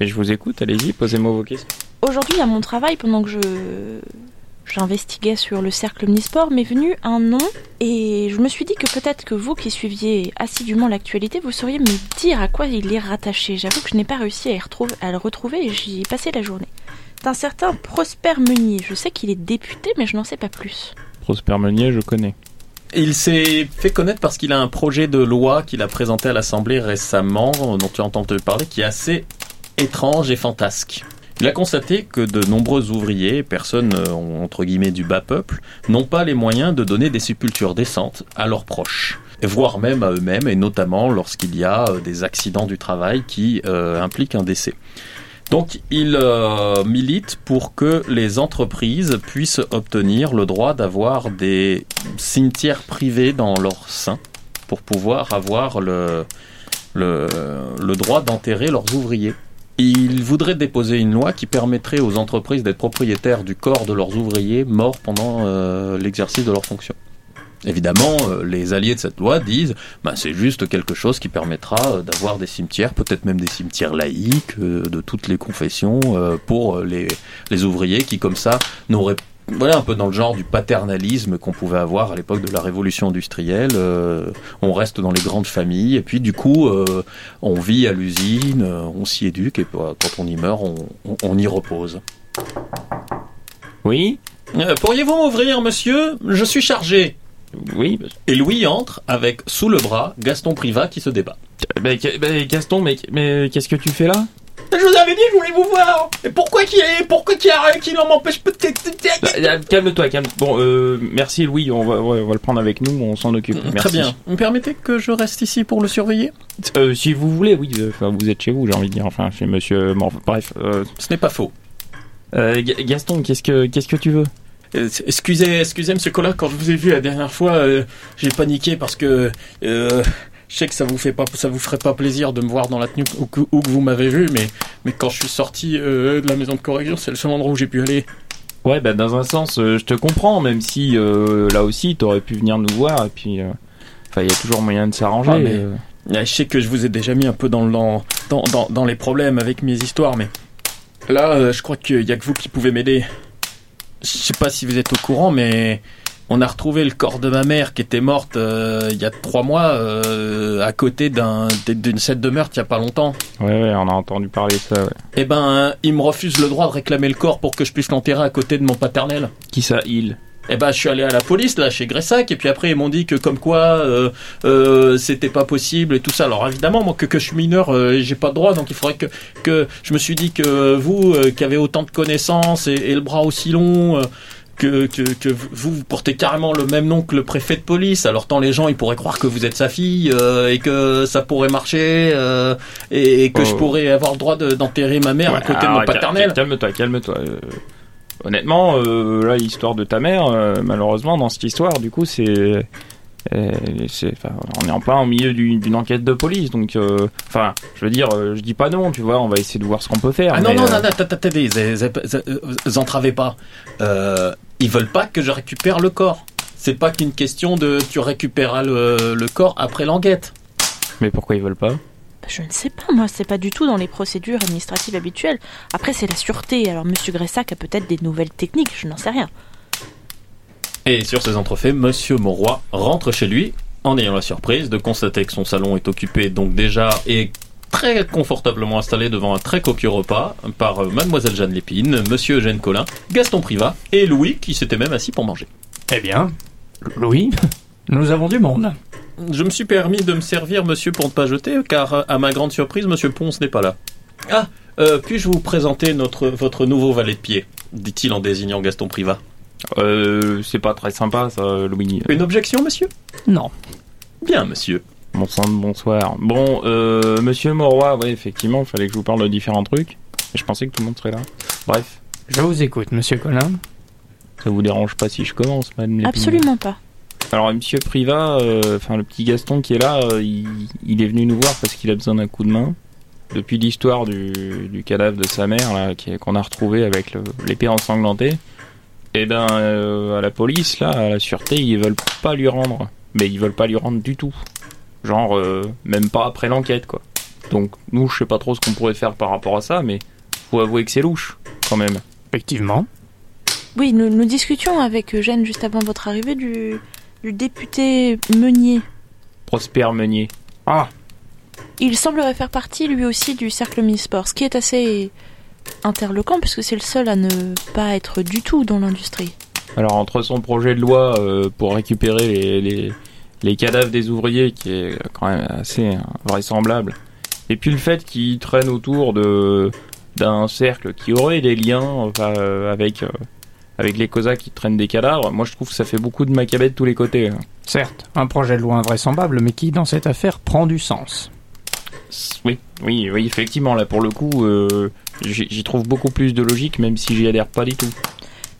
Speaker 5: mais je vous écoute. Allez-y, posez-moi vos questions.
Speaker 4: Aujourd'hui, à mon travail, pendant que je j'investiguais sur le cercle omnisport, m'est venu un nom et je me suis dit que peut-être que vous qui suiviez assidûment l'actualité, vous sauriez me dire à quoi il est rattaché. J'avoue que je n'ai pas réussi à, y retrouver- à le retrouver et j'y ai passé la journée. C'est un certain Prosper Meunier. Je sais qu'il est député, mais je n'en sais pas plus.
Speaker 5: Prosper Meunier, je connais.
Speaker 7: Il s'est fait connaître parce qu'il a un projet de loi qu'il a présenté à l'Assemblée récemment, dont tu as entendu parler, qui est assez étrange et fantasque. Il a constaté que de nombreux ouvriers, personnes euh, entre guillemets du bas peuple, n'ont pas les moyens de donner des sépultures décentes à leurs proches, voire même à eux-mêmes, et notamment lorsqu'il y a euh, des accidents du travail qui euh, impliquent un décès. Donc il milite pour que les entreprises puissent obtenir le droit d'avoir des cimetières privés dans leur sein pour pouvoir avoir le droit d'enterrer leurs ouvriers. Il voudrait déposer une loi qui permettrait aux entreprises d'être propriétaires du corps de leurs ouvriers morts pendant euh, l'exercice de leurs fonctions. Évidemment, euh, les alliés de cette loi disent bah, c'est juste quelque chose qui permettra euh, d'avoir des cimetières, peut-être même des cimetières laïques, de toutes les confessions, pour les, les ouvriers qui, comme ça, n'auraient voilà un peu dans le genre du paternalisme qu'on pouvait avoir à l'époque de la révolution industrielle. Euh, on reste dans les grandes familles et puis du coup euh, on vit à l'usine, euh, on s'y éduque et quand on y meurt on, on- on y repose.
Speaker 5: Oui
Speaker 7: Euh, Pourriez-vous m'ouvrir monsieur? Je suis chargé.
Speaker 5: Oui
Speaker 7: Et Louis entre avec sous le bras Gaston Privat qui se débat.
Speaker 5: bah, Gaston, mais, mais qu'est-ce que tu fais là?
Speaker 7: Je vous avais dit je voulais vous voir. Et pourquoi qu'il pourquoi qu'il qu'il en m'empêche peut-être
Speaker 5: Bah, euh, Calme-toi, calme. Bon, euh, merci Louis, on va, ouais, on va le prendre avec nous, on s'en occupe. Merci.
Speaker 7: Très bien. Vous me permettez que je reste ici pour le surveiller?
Speaker 5: Euh, si vous voulez, oui, euh, enfin, vous êtes chez vous, j'ai envie de dire, enfin, chez monsieur. bon, bref. Euh,
Speaker 7: Ce n'est pas faux.
Speaker 5: euh, Ga- Gaston, qu'est-ce que, qu'est-ce que tu veux?
Speaker 7: Excusez, excusez, Monsieur Collat, quand je vous ai vu la dernière fois, euh, j'ai paniqué parce que euh, je sais que ça vous fait pas, ça vous ferait pas plaisir de me voir dans la tenue où, que- où que vous m'avez vu, mais mais quand je suis sorti euh, de la maison de correction, c'est le seul endroit où j'ai pu aller.
Speaker 5: Ouais, bah dans un sens, euh, je te comprends, même si euh, là aussi, t'aurais pu venir nous voir, et puis, enfin, il y a toujours moyen de s'arranger.
Speaker 7: Mais- Je sais que je vous ai déjà mis un peu dans le dans dans, dans, les problèmes avec mes histoires, mais là, je crois qu'il y a que vous qui pouvez m'aider. Je sais pas si vous êtes au courant, mais on a retrouvé le corps de ma mère qui était morte euh, il y a trois mois euh, à côté d'un d'une scène de meurtre il y a pas longtemps.
Speaker 5: Ouais, ouais, on a entendu parler de ça. Ouais.
Speaker 7: Eh ben, il me refuse le droit de réclamer le corps pour que je puisse l'enterrer à côté de mon paternel.
Speaker 5: Qui ça, il?
Speaker 7: Eh ben, je suis allé à la police là chez Gressac et puis après ils m'ont dit que comme quoi euh, euh, c'était pas possible et tout ça. Alors évidemment moi que, que je suis mineur, euh, j'ai pas de droit donc il faudrait que que je me suis dit que vous euh, qui avez autant de connaissances et, et le bras aussi long. Que, que, que vous, vous portez carrément le même nom que le préfet de police, alors tant les gens ils pourraient croire que vous êtes sa fille euh, et que ça pourrait marcher euh, et, et que
Speaker 5: Oh.
Speaker 7: je pourrais avoir le droit de- d'enterrer ma mère à côté de
Speaker 5: alors,
Speaker 7: mon paternel.
Speaker 5: Calme-toi, calme-toi. euh, honnêtement, là, l'histoire de ta mère, malheureusement, dans cette histoire, du coup, c'est. c'est- enfin, on est en plein au milieu du- d'une enquête de police, donc, euh, enfin, je veux dire, je dis pas non, tu vois, on va essayer de voir ce qu'on peut faire.
Speaker 7: Ah non, non, non, non, zé- zé- entravez pas. Euh, ils veulent pas que je récupère le corps. C'est pas qu'une question de tu récupéreras le, le corps après l'enquête.
Speaker 5: Mais pourquoi ils veulent pas
Speaker 4: Bah, Je ne sais pas, moi, c'est pas du tout dans les procédures administratives habituelles. Après, c'est la sûreté, alors Monsieur Gressac a peut-être des nouvelles techniques, je n'en sais rien.
Speaker 7: Et sur ces entrefaits, Monsieur Monroy rentre chez lui en ayant la surprise de constater que son salon est occupé donc déjà et très confortablement installé devant un très copieux repas par euh, mademoiselle Jeanne Lépine, monsieur Eugène Collin, Gaston Privat et Louis qui s'était même assis pour manger.
Speaker 3: Eh bien, Louis, nous avons du monde.
Speaker 7: Je me suis permis de me servir monsieur pour ne pas jeter car à ma grande surprise monsieur Ponce n'est pas là. Ah, euh, puis-je vous présenter notre votre nouveau valet de pied dit-il en désignant Gaston Privat.
Speaker 5: Euh, c'est pas très sympa ça, Louis.
Speaker 7: Une objection monsieur?
Speaker 3: Non.
Speaker 7: Bien monsieur.
Speaker 5: Bon sang de bonsoir. Bon, euh, monsieur Moroy, oui, effectivement, il fallait que je vous parle de différents trucs. Je pensais que tout le monde serait là. Bref,
Speaker 3: Je vous écoute, monsieur Colin.
Speaker 5: ça vous dérange pas si je commence, madame Lépine
Speaker 4: Absolument pas.
Speaker 5: Alors, monsieur Privat, euh, enfin, le petit Gaston qui est là, euh, il, il est venu nous voir parce qu'il a besoin d'un coup de main. Depuis l'histoire du, du cadavre de sa mère, là, qu'on a retrouvé avec l'épée ensanglantée, et ben, euh, à la police, là, à la sûreté, ils veulent pas lui rendre. Mais ils veulent pas lui rendre du tout. Genre, euh, même pas après l'enquête, quoi. Donc, nous, je sais pas trop ce qu'on pourrait faire par rapport à ça, mais faut avouer que c'est louche, quand même.
Speaker 3: Effectivement.
Speaker 4: Oui, nous, nous discutions avec Eugène juste avant votre arrivée du, du député Meunier.
Speaker 5: Prosper Meunier.
Speaker 3: Ah,
Speaker 4: Il semblerait faire partie lui aussi du cercle Minisport, ce qui est assez interloquant puisque c'est le seul à ne pas être du tout dans l'industrie.
Speaker 5: Alors entre son projet de loi euh, pour récupérer les, les, les cadavres des ouvriers, qui est quand même assez vraisemblable, et puis le fait qu'il traîne autour de d'un cercle qui aurait des liens enfin, euh, avec euh, avec les Cosaques qui traînent des cadavres, moi je trouve que ça fait beaucoup de macabées de tous les côtés. hein.
Speaker 3: certes, un projet de loi invraisemblable, mais qui, dans cette affaire, prend du sens.
Speaker 5: Oui, oui, oui, effectivement, là pour le coup, euh, j'y trouve beaucoup plus de logique, même si j'y adhère pas du tout.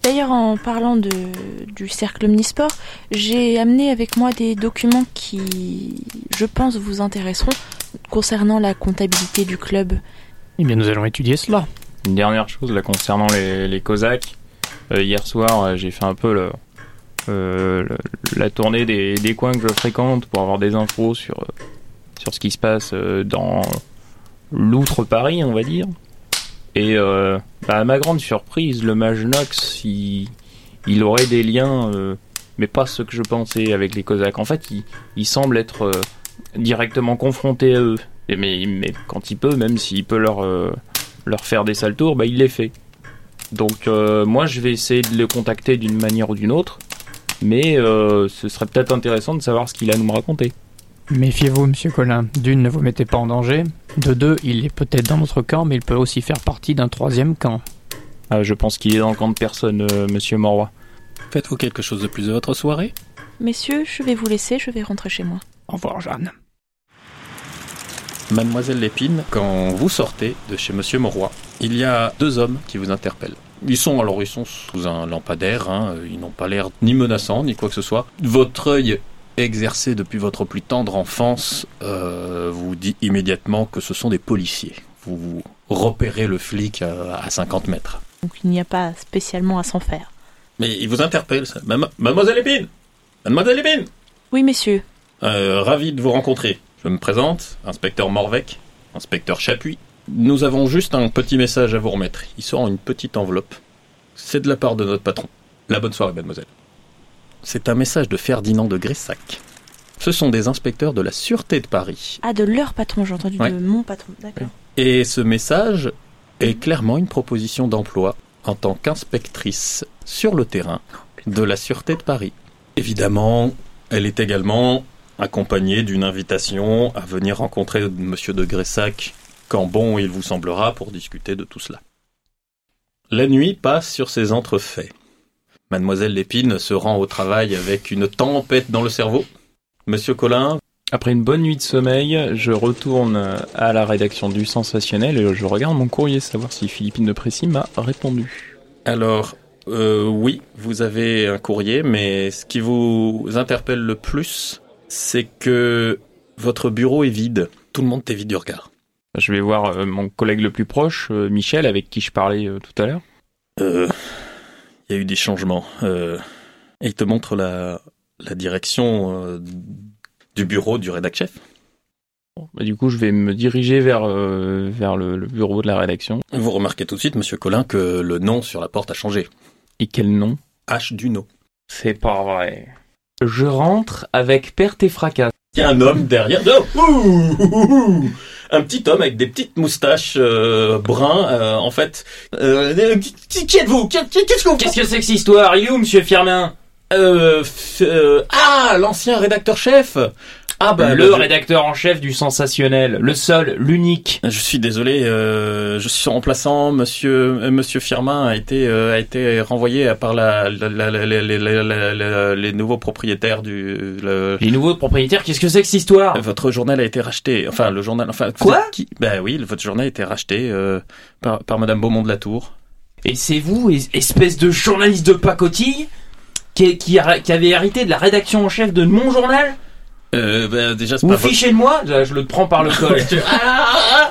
Speaker 4: D'ailleurs, en parlant de, du cercle Omnisport, j'ai amené avec moi des documents qui, je pense, vous intéresseront concernant la comptabilité du club.
Speaker 3: Eh bien, nous allons étudier cela.
Speaker 5: Une dernière chose là concernant les, les Cosaques. Euh, hier soir, euh, j'ai fait un peu le, euh, le- la tournée des, des coins que je fréquente pour avoir des infos sur, sur ce qui se passe dans l'outre-Paris, on va dire. Et euh, bah, à ma grande surprise, le mage Nox, il, il aurait des liens, euh, mais pas ceux que je pensais avec les Cosaques. En fait, il, semble être euh, directement confronté à eux. Mais, quand il peut, même s'il peut leur, leur faire des sales tours, bah, il les fait. Donc moi je vais essayer de le contacter d'une manière ou d'une autre, mais ce serait peut-être intéressant de savoir ce qu'il a à nous raconter.
Speaker 3: Méfiez-vous, monsieur Colin. D'une, ne vous mettez pas en danger. De deux, il est peut-être dans notre camp, mais il peut aussi faire partie d'un troisième camp.
Speaker 5: Ah, je pense qu'il est dans le camp de personne, euh, monsieur Moroy.
Speaker 7: Faites-vous quelque chose de plus de votre soirée?
Speaker 4: Messieurs, je vais vous laisser, je vais rentrer chez moi.
Speaker 3: Au revoir, Jeanne.
Speaker 7: Mademoiselle Lépine, quand vous sortez de chez Monsieur Moroy, il y a deux hommes qui vous interpellent. Ils sont alors ils sont sous un lampadaire, hein, ils n'ont pas l'air ni menaçants ni quoi que ce soit. Votre œil exercé depuis votre plus tendre enfance euh, vous dit immédiatement que ce sont des policiers. Vous repérez le flic à, à 50 mètres.
Speaker 4: Donc il n'y a pas spécialement à s'en faire.
Speaker 7: Mais il vous interpelle, ça. Mademoiselle Lépine Mademoiselle Lépine
Speaker 4: Oui, messieurs.
Speaker 7: Euh, ravi de vous rencontrer. Je me présente, inspecteur Morvec, inspecteur Chapuis. Nous avons juste un petit message à vous remettre. Il sort une petite enveloppe. C'est de la part de notre patron. La bonne soirée, mademoiselle. C'est un message de Ferdinand de Gressac. Ce sont des inspecteurs de la Sûreté de Paris.
Speaker 4: Ah, de leur patron, j'ai entendu
Speaker 7: Ouais.
Speaker 4: de mon patron. D'accord.
Speaker 7: Et ce message est clairement une proposition d'emploi en tant qu'inspectrice sur le terrain de la Sûreté de Paris. Évidemment, elle est également accompagnée d'une invitation à venir rencontrer Monsieur de Gressac quand bon il vous semblera pour discuter de tout cela. La nuit passe sur ces entrefaits. Mademoiselle Lépine se rend au travail avec une tempête dans le cerveau. Monsieur Collin,
Speaker 5: Après une bonne nuit de sommeil, je retourne à la rédaction du Sensationnel et je regarde mon courrier savoir si Philippine de Précy m'a répondu.
Speaker 7: Alors, euh, oui, vous avez un courrier, mais ce qui vous interpelle le plus, c'est que votre bureau est vide. Tout le monde t'évite du regard.
Speaker 5: Je vais voir euh, mon collègue le plus proche, euh, Michel, avec qui je parlais tout à l'heure.
Speaker 7: Euh, il y a eu des changements. Euh, et il te montre la, la direction euh, du bureau du rédac chef.
Speaker 5: Bon, bah, du coup, je vais me diriger vers, euh, vers le, le bureau de la rédaction.
Speaker 7: Vous remarquez tout de suite, monsieur Collin, que le nom sur la porte a changé.
Speaker 5: Et quel nom?
Speaker 7: H. Duno.
Speaker 5: C'est pas vrai. Je rentre avec perte et fracas.
Speaker 7: Il y a un homme derrière. Oh, ouh, ouh, ouh. Un petit homme avec des petites moustaches euh, bruns, euh, en fait. Euh, qui, qui êtes-vous? Qu'est- Qu'est-ce que vous
Speaker 5: Qu'est-ce que c'est que cette histoire? Où, monsieur Firmin?
Speaker 7: Euh, euh, ah, l'ancien rédacteur chef. Ah bah,
Speaker 5: le
Speaker 7: bah,
Speaker 5: rédacteur en chef du sensationnel, le seul, l'unique.
Speaker 7: Je suis désolé, euh, je suis remplaçant. Monsieur Firmin a été renvoyé par la, la, la, les nouveaux propriétaires du. Le...
Speaker 5: Les nouveaux propriétaires, qu'est-ce que c'est que cette histoire?
Speaker 7: Votre journal a été racheté. Enfin, le journal. Enfin
Speaker 5: quoi?
Speaker 7: qui... Bah oui, votre journal a été racheté par par Madame Beaumont de la Tour.
Speaker 5: Et c'est vous, espèce de journaliste de pacotille? Qui, qui, a- qui avait hérité de la rédaction en chef de mon journal
Speaker 7: Euh, ben, déjà, c'est
Speaker 5: Vous
Speaker 7: pas
Speaker 5: fichez de moi Là, Je le prends par le col.
Speaker 7: Ah, ah, ah,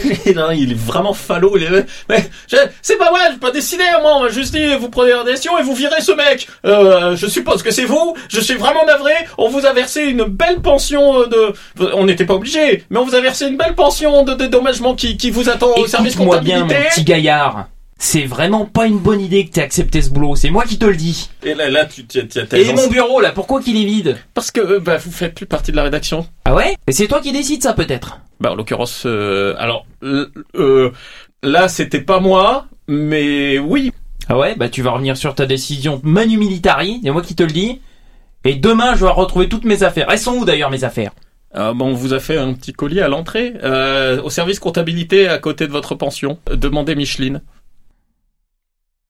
Speaker 7: non, il est vraiment falot. Il est... Mais je- c'est pas moi, j'ai pas décidé. Moi, on m'a juste dit vous prenez la décision et vous virez ce mec. Euh, je suppose que c'est vous. Je suis vraiment navré. On vous a versé une belle pension euh, de. On n'était pas obligé, mais on vous a versé une belle pension de dédommagement qui, qui vous attend au service
Speaker 5: Écoute-moi bien, mon
Speaker 7: comptabilité.
Speaker 5: petit gaillard. C'est vraiment pas une bonne idée que t'aies accepté ce boulot. C'est moi qui te le dis.
Speaker 7: Et là, là, tu
Speaker 5: Et mon bureau, là, pourquoi qu'il est vide
Speaker 7: parce que euh, bah, vous faites plus partie de la rédaction.
Speaker 5: Ah ouais Et c'est toi qui décides ça, peut-être
Speaker 7: Bah, en l'occurrence, euh, alors euh, euh, là, c'était pas moi, mais oui,
Speaker 5: Ah ouais Bah tu vas revenir sur ta décision manu militari, c'est moi qui te le dis. Et demain, je vais retrouver toutes mes affaires. Elles sont où d'ailleurs mes affaires
Speaker 7: Ah, bon, on vous a fait un petit colis à l'entrée, euh, au service comptabilité à côté de votre pension. Euh, Demandez Micheline.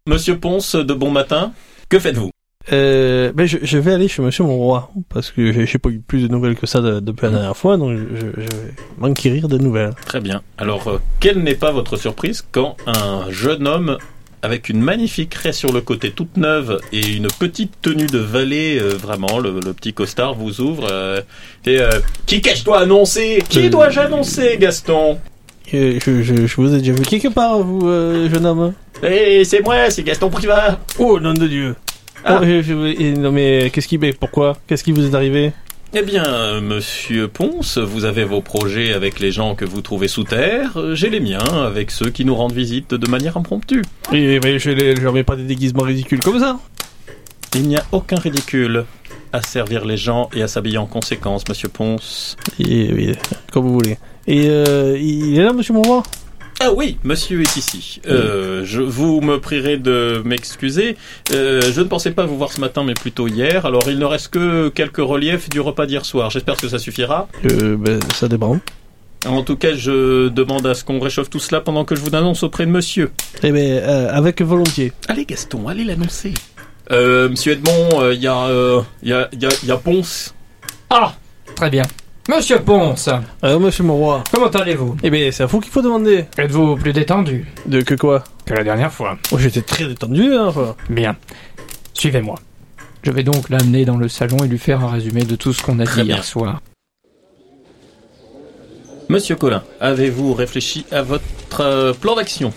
Speaker 7: Monsieur Ponce, de bon matin, que faites-vous
Speaker 2: Euh, ben je, je vais aller chez Monsieur Monroy parce que j'ai pas eu plus de nouvelles que ça de- depuis la dernière fois, donc je, je vais m'enquérir de nouvelles.
Speaker 7: Très bien. Alors, euh, quelle n'est pas votre surprise quand un jeune homme avec une magnifique raie sur le côté toute neuve et une petite tenue de valet, euh, vraiment, le, le petit costard vous ouvre. euh, et euh, qui qu'ai-je dois annoncer? Qui dois-je annoncer, Gaston?
Speaker 2: Je, je, je vous ai déjà vu quelque part, vous, euh, jeune homme.
Speaker 7: Eh, c'est moi, c'est Gaston Privat.
Speaker 2: Oh, nom de Dieu.
Speaker 7: Ah.
Speaker 2: Oh, je- je- et non mais qu'est-ce qui, mais pourquoi? Qu'est-ce qui vous est arrivé?
Speaker 7: Eh bien, euh, monsieur Ponce, vous avez vos projets avec les gens que vous trouvez sous terre. euh, J'ai les miens avec ceux qui nous rendent visite de manière impromptue.
Speaker 2: Et mais je les- je leur mets pas des déguisements ridicules comme ça.
Speaker 7: Il n'y a aucun ridicule à servir les gens et à s'habiller en conséquence, monsieur Ponce.
Speaker 2: Et, oui, comme vous voulez. Et euh, il est là, Monsieur Monroy?
Speaker 7: Ah oui, monsieur est ici. Euh, je, vous me prierez de m'excuser. Euh, je ne pensais pas vous voir ce matin, mais plutôt hier. Alors, il ne reste que quelques reliefs du repas d'hier soir. J'espère que ça suffira.
Speaker 2: euh, ben, ça dépend.
Speaker 7: En tout cas, je demande à ce qu'on réchauffe tout cela pendant que je vous annonce auprès de monsieur.
Speaker 2: Eh ben, euh, avec volontiers.
Speaker 7: Allez Gaston, allez l'annoncer. Euh, Monsieur Edmond, euh, il y a, euh, il y a, il y a, il y a Ponce.
Speaker 3: Ah Très bien. Monsieur Ponce,
Speaker 2: Euh, Monsieur Monroy.
Speaker 3: comment allez-vous?
Speaker 2: Eh ben, c'est à vous qu'il faut demander.
Speaker 3: Êtes-vous plus détendu?
Speaker 2: De que quoi?
Speaker 3: Que la dernière fois
Speaker 2: Oh, j'étais très détendu, hein. enfin.
Speaker 3: Bien. Suivez-moi. Je vais donc l'amener dans le salon et lui faire un résumé de tout ce qu'on a
Speaker 7: Très
Speaker 3: dit
Speaker 7: bien.
Speaker 3: hier soir.
Speaker 7: Monsieur Collin, avez-vous réfléchi à votre euh, plan d'action?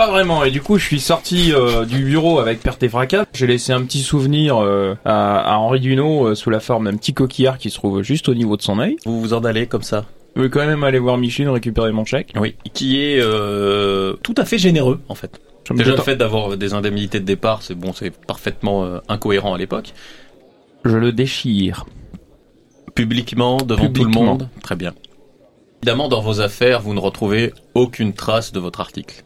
Speaker 5: Pas vraiment, et du coup je suis sorti euh, du bureau avec perte et fracas. J'ai laissé un petit souvenir euh, à, à Henri Dunot euh, sous la forme d'un petit coquillard qui se trouve juste au niveau de son œil.
Speaker 7: Vous vous en allez comme ça
Speaker 5: Je vais quand même aller voir Micheline récupérer mon chèque.
Speaker 7: Oui. Qui est euh, tout à fait généreux, en fait. Déjà, le fait d'avoir des indemnités de départ, c'est bon, c'est parfaitement incohérent à l'époque.
Speaker 5: Je le déchire.
Speaker 7: Publiquement, devant tout le monde, très bien. Évidemment, dans vos affaires, vous ne retrouvez aucune trace de votre article.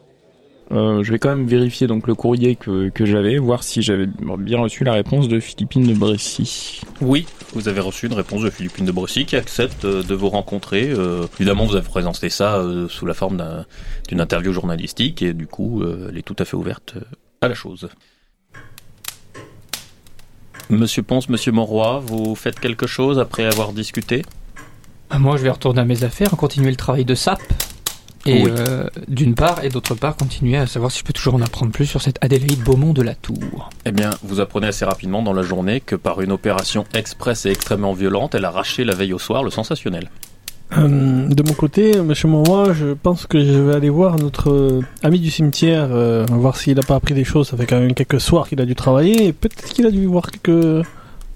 Speaker 5: Euh, je vais quand même vérifier donc le courrier que, que j'avais, voir si j'avais bien reçu la réponse de Philippine de Brécy.
Speaker 7: Oui, vous avez reçu une réponse de Philippine de Bressy qui accepte euh, de vous rencontrer. Euh, évidemment, vous avez présenté ça euh, sous la forme d'un- d'une interview journalistique et du coup, euh, elle est tout à fait ouverte à la chose. Monsieur Ponce, Monsieur Monroy, vous faites quelque chose après avoir discuté?
Speaker 3: Moi, je vais retourner à mes affaires, continuer le travail de SAP. Et
Speaker 7: Oui.
Speaker 3: euh, d'une part, et d'autre part, continuer à savoir si je peux toujours en apprendre plus sur cette Adélaïde Beaumont de la Tour.
Speaker 7: Eh bien, vous apprenez assez rapidement dans la journée que par une opération express et extrêmement violente, elle a arraché la veille au soir le sensationnel.
Speaker 2: Euh, de mon côté, Monsieur Monroy, je pense que je vais aller voir notre euh, ami du cimetière, euh, voir s'il a pas appris des choses. Ça fait quand même quelques soirs qu'il a dû travailler, et peut-être qu'il a dû voir quelques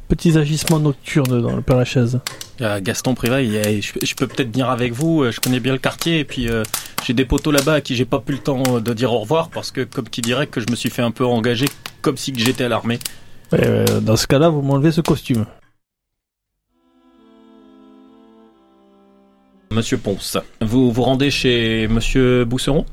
Speaker 2: petits agissements nocturnes dans le Père Lachaise.
Speaker 7: Euh, Gaston Privat, je, je peux peut-être venir avec vous, euh, je connais bien le quartier, et puis euh, j'ai des poteaux là-bas à qui j'ai pas pu le temps de dire au revoir, parce que comme qui dirait que je me suis fait un peu engager comme si j'étais à l'armée.
Speaker 2: Euh, dans ce cas-là, vous m'enlevez ce costume.
Speaker 7: Monsieur Ponce, vous vous rendez chez Monsieur Bousseron?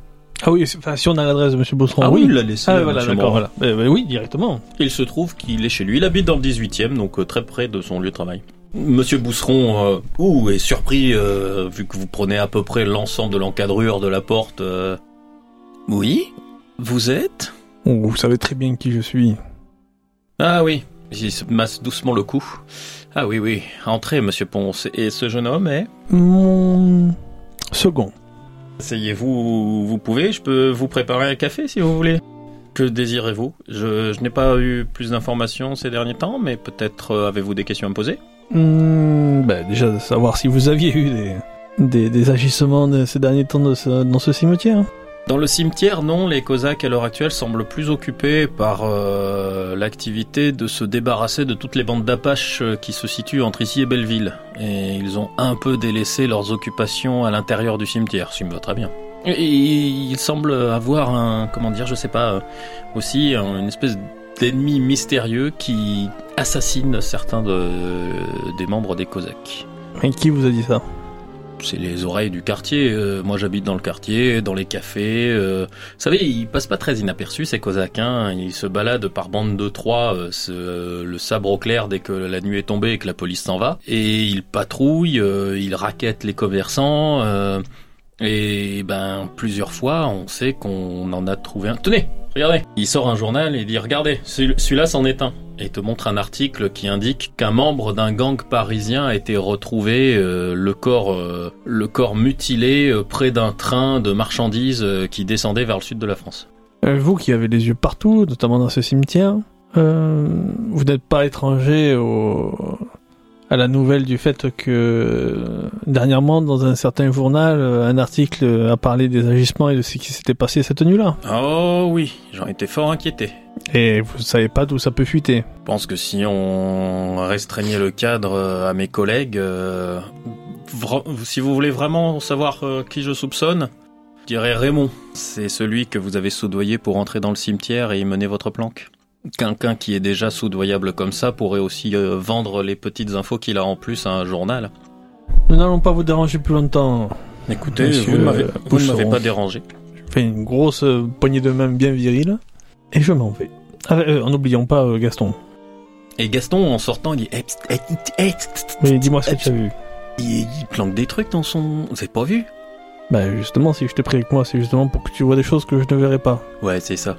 Speaker 2: Ah oui, enfin, si on a l'adresse de Monsieur Bosseron,
Speaker 7: Ah
Speaker 2: oui.
Speaker 7: il l'a laissé.
Speaker 2: Ah
Speaker 7: à
Speaker 2: voilà,
Speaker 7: Monsieur
Speaker 2: d'accord, voilà. Euh, bah oui, directement.
Speaker 7: Il se trouve qu'il est chez lui. Il habite dans le 18e, donc euh, très près de son lieu de travail. Monsieur Bousseron, euh, ouh, est surpris euh, vu que vous prenez à peu près l'ensemble de l'encadrure de la porte. euh. Oui, vous êtes?
Speaker 2: Oh, vous savez très bien qui je suis.
Speaker 7: Ah oui, il se masse doucement le cou. Ah oui, oui, entrez, Monsieur Ponce. Et ce jeune homme est?
Speaker 2: Mon second.
Speaker 7: Asseyez-vous, vous pouvez, je peux vous préparer un café si vous voulez. Que désirez-vous? Je, je n'ai pas eu plus d'informations ces derniers temps, mais peut-être euh, avez-vous des questions à me poser?
Speaker 2: Hmm, bah, déjà de savoir si vous aviez eu des, des, agissements de ces derniers temps dans ce cimetière.
Speaker 7: Dans le cimetière, non, les Cosaques à l'heure actuelle semblent plus occupés par euh, l'activité de se débarrasser de toutes les bandes d'Apaches euh, qui se situent entre ici et Belleville. Et ils ont un peu délaissé leurs occupations à l'intérieur du cimetière, ce me va très bien. Et il semble avoir un, comment dire, je sais pas, euh, aussi un- une espèce d'ennemi mystérieux qui assassine certains de- des membres des Cosaques.
Speaker 2: Et qui vous a dit ça?
Speaker 7: C'est les oreilles du quartier. euh, moi, j'habite dans le quartier, dans les cafés. euh, vous savez, ils passent pas très inaperçus ces Cosaques. Hein. Ils se baladent par bande de trois, euh, ce- le sabre au clair dès que la nuit est tombée et que la police s'en va. Et ils patrouillent, euh, ils raquettent les commerçants. euh, et ben, plusieurs fois, on sait qu'on en a trouvé un. Tenez, regardez. Il sort un journal et dit regardez, celui- celui-là c'en est un. Et te montre un article qui indique qu'un membre d'un gang parisien a été retrouvé, euh, le corps, euh, le corps mutilé euh, près d'un train de marchandises qui descendait vers le sud de la France.
Speaker 2: Vous qui avez les yeux partout, notamment dans ce cimetière, vous n'êtes pas étranger au, à la nouvelle du fait que euh, dernièrement, dans un certain journal, euh, un article a parlé des agissements et de ce qui s'était passé cette nuit-là.
Speaker 7: Oh oui, j'en étais fort inquiété.
Speaker 2: Et vous savez pas d'où ça peut fuiter.
Speaker 7: Je pense que si on restreignait le cadre euh, à mes collègues, euh, si vous voulez vraiment savoir euh, qui je soupçonne, je dirais Raymond. C'est celui que vous avez soudoyé pour entrer dans le cimetière et y mener votre planque. Quelqu'un qui est déjà soudoyable comme ça pourrait aussi euh, vendre les petites infos qu'il a en plus à un journal.
Speaker 2: Nous n'allons pas vous déranger plus longtemps.
Speaker 7: Écoutez,
Speaker 2: Monsieur,
Speaker 7: vous ne m'avez
Speaker 2: euh,
Speaker 7: vous ne m'avez pas dérangé.
Speaker 2: Je fais une grosse euh, poignée de main bien virile et je m'en vais. Ah, euh, en n'oubliant pas euh, Gaston.
Speaker 7: Et Gaston, en sortant, il dit Eh, pst, eh, eh,
Speaker 2: Mais dis-moi ce
Speaker 7: Eh,
Speaker 2: que tu as vu.
Speaker 7: il, il planque des trucs dans son. Vous avez pas vu?
Speaker 2: Bah justement, si je t'ai pris avec moi, c'est justement pour que tu vois des choses que je ne verrai pas.
Speaker 7: Ouais, c'est ça.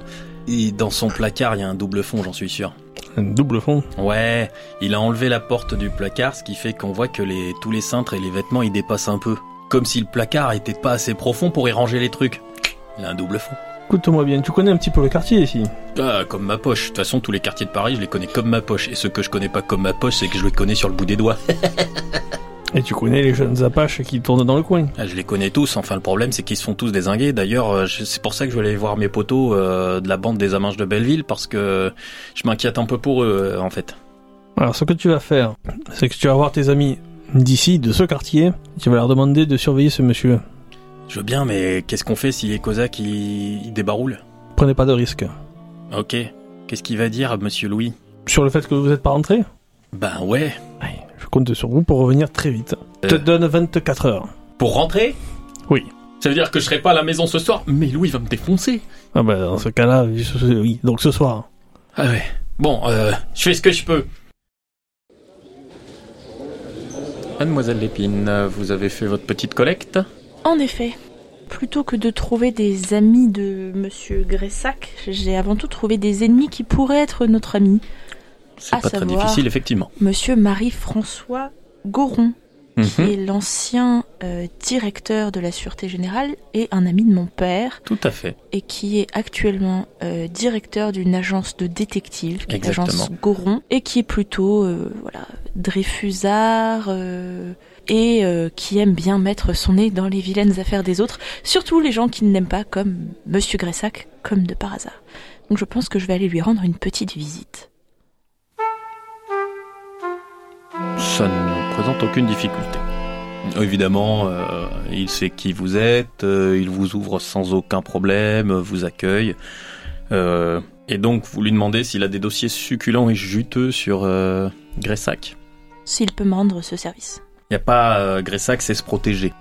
Speaker 7: Et dans son placard, il y a un double fond, j'en suis sûr.
Speaker 2: Un double fond.
Speaker 7: Ouais, il a enlevé la porte du placard, ce qui fait qu'on voit que les, tous les cintres et les vêtements, ils dépassent un peu. Comme si le placard était pas assez profond pour y ranger les trucs. Il a un double fond.
Speaker 2: Écoute-moi bien, tu connais un petit peu le quartier ici.
Speaker 7: Ah, comme ma poche. De toute façon, tous les quartiers de Paris, je les connais comme ma poche. Et ceux que je connais pas comme ma poche, c'est que je les connais sur le bout des doigts.
Speaker 2: Et tu connais les jeunes apaches qui tournent dans le coin.
Speaker 7: Ah, je les connais tous. Enfin, le problème, c'est qu'ils se font tous désinguer. D'ailleurs, euh, c'est pour ça que je vais aller voir mes potos euh, de la bande des Amanches de Belleville, parce que je m'inquiète un peu pour eux, euh, en fait.
Speaker 2: Alors ce que tu vas faire, c'est que tu vas voir tes amis d'ici, de ce quartier. Tu vas leur demander de surveiller ce monsieur.
Speaker 7: Je veux bien, mais qu'est-ce qu'on fait si les Cosaques, ils, ils débaroulent
Speaker 2: Prenez pas de risques.
Speaker 7: Ok. Qu'est-ce qu'il va dire, monsieur Louis?
Speaker 2: Sur le fait que vous n'êtes pas rentré,
Speaker 7: Ben ouais.
Speaker 2: Compte sur vous pour revenir très vite. Je te
Speaker 7: Euh.
Speaker 2: donne 24 heures.
Speaker 7: Pour rentrer
Speaker 2: Oui.
Speaker 7: Ça veut dire que je serai pas à la maison ce soir Mais Louis va me défoncer.
Speaker 2: Ah bah dans ce cas-là, oui. Donc ce soir.
Speaker 7: Ah ouais. Bon, euh, je fais ce que je peux. Mademoiselle Lépine, vous avez fait votre petite collecte?
Speaker 4: En effet, plutôt que de trouver des amis de Monsieur Gressac, j'ai avant tout trouvé des ennemis qui pourraient être notre ami,
Speaker 7: C'est pas très difficile, effectivement.
Speaker 4: Monsieur Marie-François Goron, qui
Speaker 7: Mhm,
Speaker 4: est l'ancien euh, directeur de la Sûreté Générale et un ami de mon père,
Speaker 7: Tout à fait.
Speaker 4: et qui est actuellement euh, directeur d'une agence de détectives, qui est l'agence Goron, et qui est plutôt euh, voilà Dreyfusard et euh, qui aime bien mettre son nez dans les vilaines affaires des autres, surtout les gens qui ne l'aiment pas, comme Monsieur Gressac, comme de par hasard. Donc je pense que je vais aller lui rendre une petite visite.
Speaker 7: Ça ne présente aucune difficulté. Évidemment, euh, il sait qui vous êtes, euh, il vous ouvre sans aucun problème, vous accueille. Euh, Et donc, vous lui demandez s'il a des dossiers succulents et juteux sur euh, Gressac.
Speaker 4: S'il peut me rendre ce service.
Speaker 7: Il n'y a pas euh, Gressac, c'est se protéger.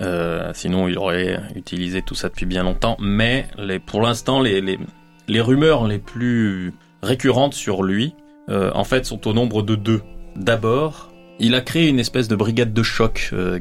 Speaker 7: Euh, sinon, il aurait utilisé tout ça depuis bien longtemps. Mais les, pour l'instant, les, les, les rumeurs les plus récurrentes sur lui, euh, en fait, sont au nombre de deux. D'abord, il a créé une espèce de brigade de choc, euh,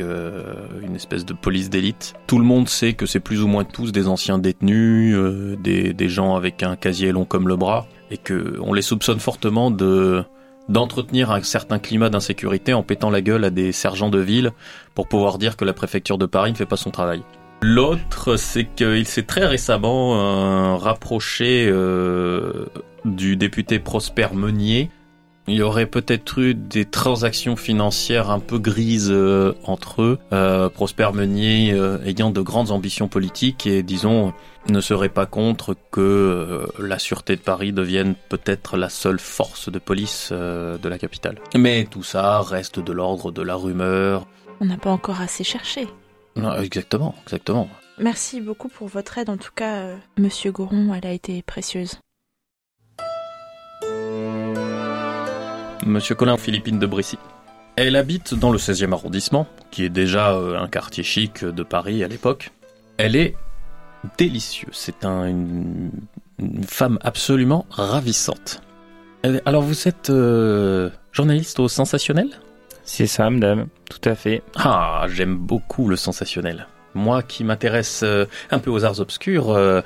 Speaker 7: euh, une espèce de police d'élite. Tout le monde sait que c'est plus ou moins tous des anciens détenus, euh, des, des gens avec un casier long comme le bras, et que on les soupçonne fortement de d'entretenir un certain climat d'insécurité en pétant la gueule à des sergents de ville pour pouvoir dire que la préfecture de Paris ne fait pas son travail. L'autre, c'est qu'il s'est très récemment euh, rapproché euh, du député Prosper Meunier. Il y aurait peut-être eu des transactions financières un peu grises euh, entre eux. Euh, Prosper Meunier euh, ayant de grandes ambitions politiques et disons ne serait pas contre que la sûreté de Paris devienne peut-être la seule force de police de la capitale. Mais tout ça reste de l'ordre de la rumeur.
Speaker 4: On n'a pas encore assez cherché.
Speaker 7: Non, exactement, exactement.
Speaker 4: Merci beaucoup pour votre aide. En tout cas, Monsieur Goron, elle a été précieuse.
Speaker 7: Monsieur Colin Philippine de Brissy. Elle habite dans le 16e arrondissement, qui est déjà euh, un quartier chic de Paris à l'époque. Elle est délicieuse. C'est un- une, une femme absolument ravissante. Alors vous êtes euh, journaliste au sensationnel?
Speaker 5: C'est ça, madame, tout à fait.
Speaker 7: Ah, j'aime beaucoup le sensationnel. Moi qui m'intéresse euh, un peu aux arts obscurs, euh,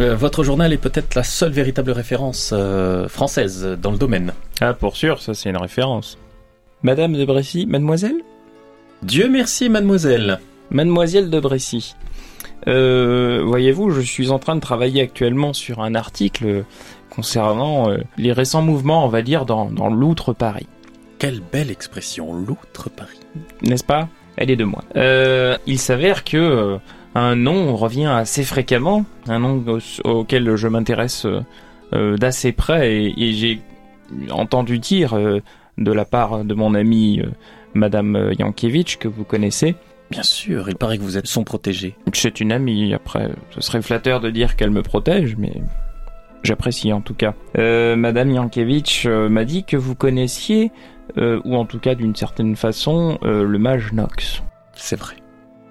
Speaker 7: euh, votre journal est peut-être la seule véritable référence euh, française dans le domaine.
Speaker 5: Ah, pour sûr, ça c'est une référence. Madame de Bressy, mademoiselle?
Speaker 7: Dieu merci, mademoiselle.
Speaker 5: Mademoiselle de Bressy. Euh, voyez-vous, je suis en train de travailler actuellement sur un article concernant euh, les récents mouvements, on va dire, dans, dans l'outre-Paris.
Speaker 7: Quelle belle expression, l'outre Paris.
Speaker 5: N'est-ce pas? Elle est de moi. Euh, il s'avère que euh, un nom revient assez fréquemment, un nom au- auquel je m'intéresse euh, euh, d'assez près, et, et j'ai entendu dire euh, de la part de mon amie euh, Madame Yankiewicz, que vous connaissez,
Speaker 7: Bien sûr, il paraît que vous êtes son protégé.
Speaker 5: C'est une amie, après, ce serait flatteur de dire qu'elle me protège, mais j'apprécie en tout cas. Madame Yankiewicz m'a dit que vous connaissiez, ou en tout cas d'une certaine façon, le mage Nox.
Speaker 7: C'est vrai.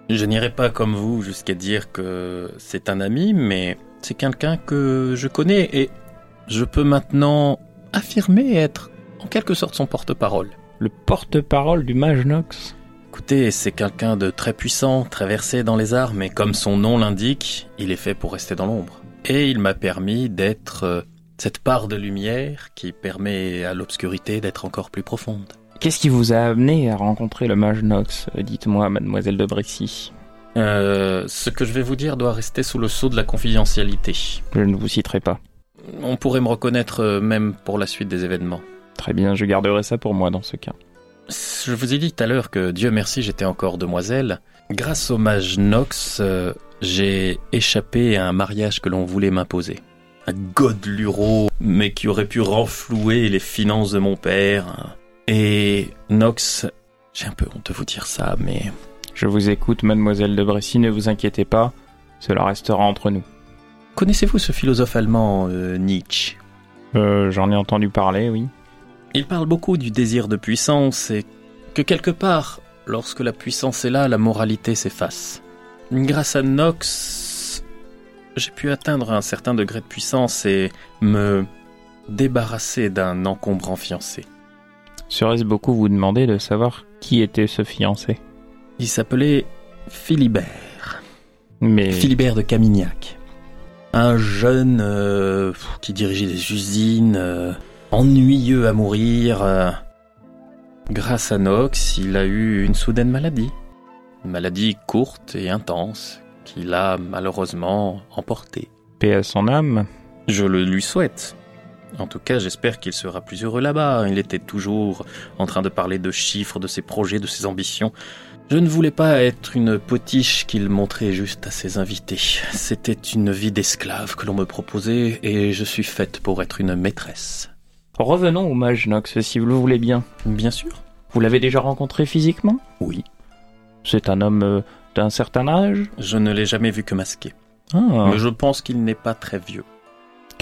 Speaker 7: Je n'irai pas comme vous jusqu'à dire que c'est un ami, mais c'est quelqu'un que je connais et je peux maintenant affirmer être en quelque sorte son porte-parole.
Speaker 5: Le porte-parole du mage Nox
Speaker 7: Écoutez, c'est quelqu'un de très puissant, très versé dans les arts, mais comme son nom l'indique, il est fait pour rester dans l'ombre. Et il m'a permis d'être euh, cette part de lumière qui permet à l'obscurité d'être encore plus profonde.
Speaker 5: Qu'est-ce qui vous a amené à rencontrer le mage Nox Dites-moi, mademoiselle de Brissy.
Speaker 7: Euh, ce que je vais vous dire doit rester sous le sceau de la confidentialité.
Speaker 5: Je ne vous citerai pas.
Speaker 7: On pourrait me reconnaître euh, même pour la suite des événements.
Speaker 5: Très bien, je garderai ça pour moi dans ce cas.
Speaker 7: Je vous ai dit tout à l'heure que Dieu merci j'étais encore demoiselle. Grâce au mage Nox, euh, j'ai échappé à un mariage que l'on voulait m'imposer. Un godeluro, mais qui aurait pu renflouer les finances de mon père. Et Nox, j'ai un peu honte de vous dire ça, mais
Speaker 5: Je vous écoute, mademoiselle de Bressy, ne vous inquiétez pas, cela restera entre nous.
Speaker 7: connaissez-vous ce philosophe allemand euh, Nietzsche?
Speaker 5: Euh, j'en ai entendu parler, oui.
Speaker 7: Il parle beaucoup du désir de puissance et que quelque part, lorsque la puissance est là, la moralité s'efface. Grâce à Nox, j'ai pu atteindre un certain degré de puissance et me débarrasser d'un encombrant fiancé.
Speaker 5: Serait-ce beaucoup vous demander de savoir qui était ce fiancé?
Speaker 7: Il s'appelait Philibert.
Speaker 5: Mais
Speaker 7: Philibert de Camignac. Un jeune euh, qui dirigeait des usines, euh, ennuyeux à mourir. euh. Grâce à Nox, il a eu une soudaine maladie. Une maladie courte et intense qui l'a malheureusement emporté.
Speaker 5: paix à son âme.
Speaker 7: Je le lui souhaite. En tout cas, j'espère qu'il sera plus heureux là-bas. Il était toujours en train de parler de chiffres, de ses projets, de ses ambitions. Je ne voulais pas être une potiche qu'il montrait juste à ses invités. C'était une vie d'esclave que l'on me proposait et je suis faite pour être une maîtresse.
Speaker 5: Revenons au mage Nox, si vous le voulez bien.
Speaker 7: Bien sûr.
Speaker 5: Vous l'avez déjà rencontré physiquement?
Speaker 7: Oui.
Speaker 5: C'est un homme euh, d'un certain âge?
Speaker 7: Je ne l'ai jamais vu que masqué.
Speaker 5: Ah,
Speaker 7: Mais je pense qu'il n'est pas très vieux.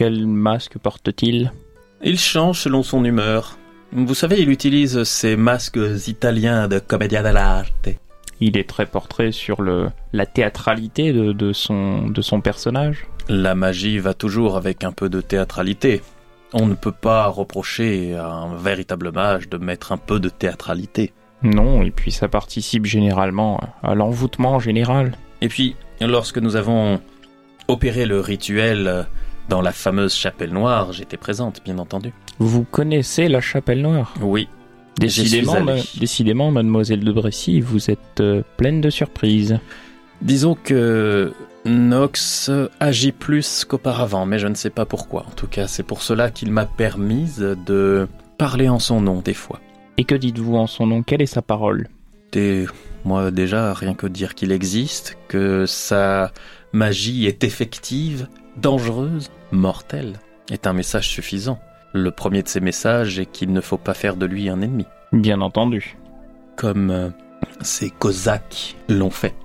Speaker 5: Quel masque porte-t-il
Speaker 7: Il change selon son humeur. Vous savez, il utilise ces masques italiens de commedia dell'arte.
Speaker 5: Il est très portrait sur le la théâtralité de, de son de son personnage.
Speaker 7: La magie va toujours avec un peu de théâtralité. On ne peut pas reprocher à un véritable mage de mettre un peu de théâtralité.
Speaker 5: Non, et puis ça participe généralement à l'envoûtement général.
Speaker 7: Et puis, lorsque nous avons opéré le rituel dans la fameuse chapelle noire, j'étais présente, bien entendu.
Speaker 5: Vous connaissez la Chapelle Noire
Speaker 7: Oui,
Speaker 5: Décidément, ma- décidément, mademoiselle de Brécy, vous êtes euh, pleine de surprises.
Speaker 7: disons que Nox agit plus qu'auparavant, mais je ne sais pas pourquoi. En tout cas, c'est pour cela qu'il m'a permise de parler en son nom des fois.
Speaker 5: Et que dites-vous en son nom? Quelle est sa parole?
Speaker 7: Moi déjà, rien que dire qu'il existe, que sa magie est effective, dangereuse, mortelle, est un message suffisant. Le premier de ces messages est qu'il ne faut pas faire de lui un ennemi,
Speaker 5: Bien entendu.
Speaker 7: comme euh, ces Cosaques l'ont fait.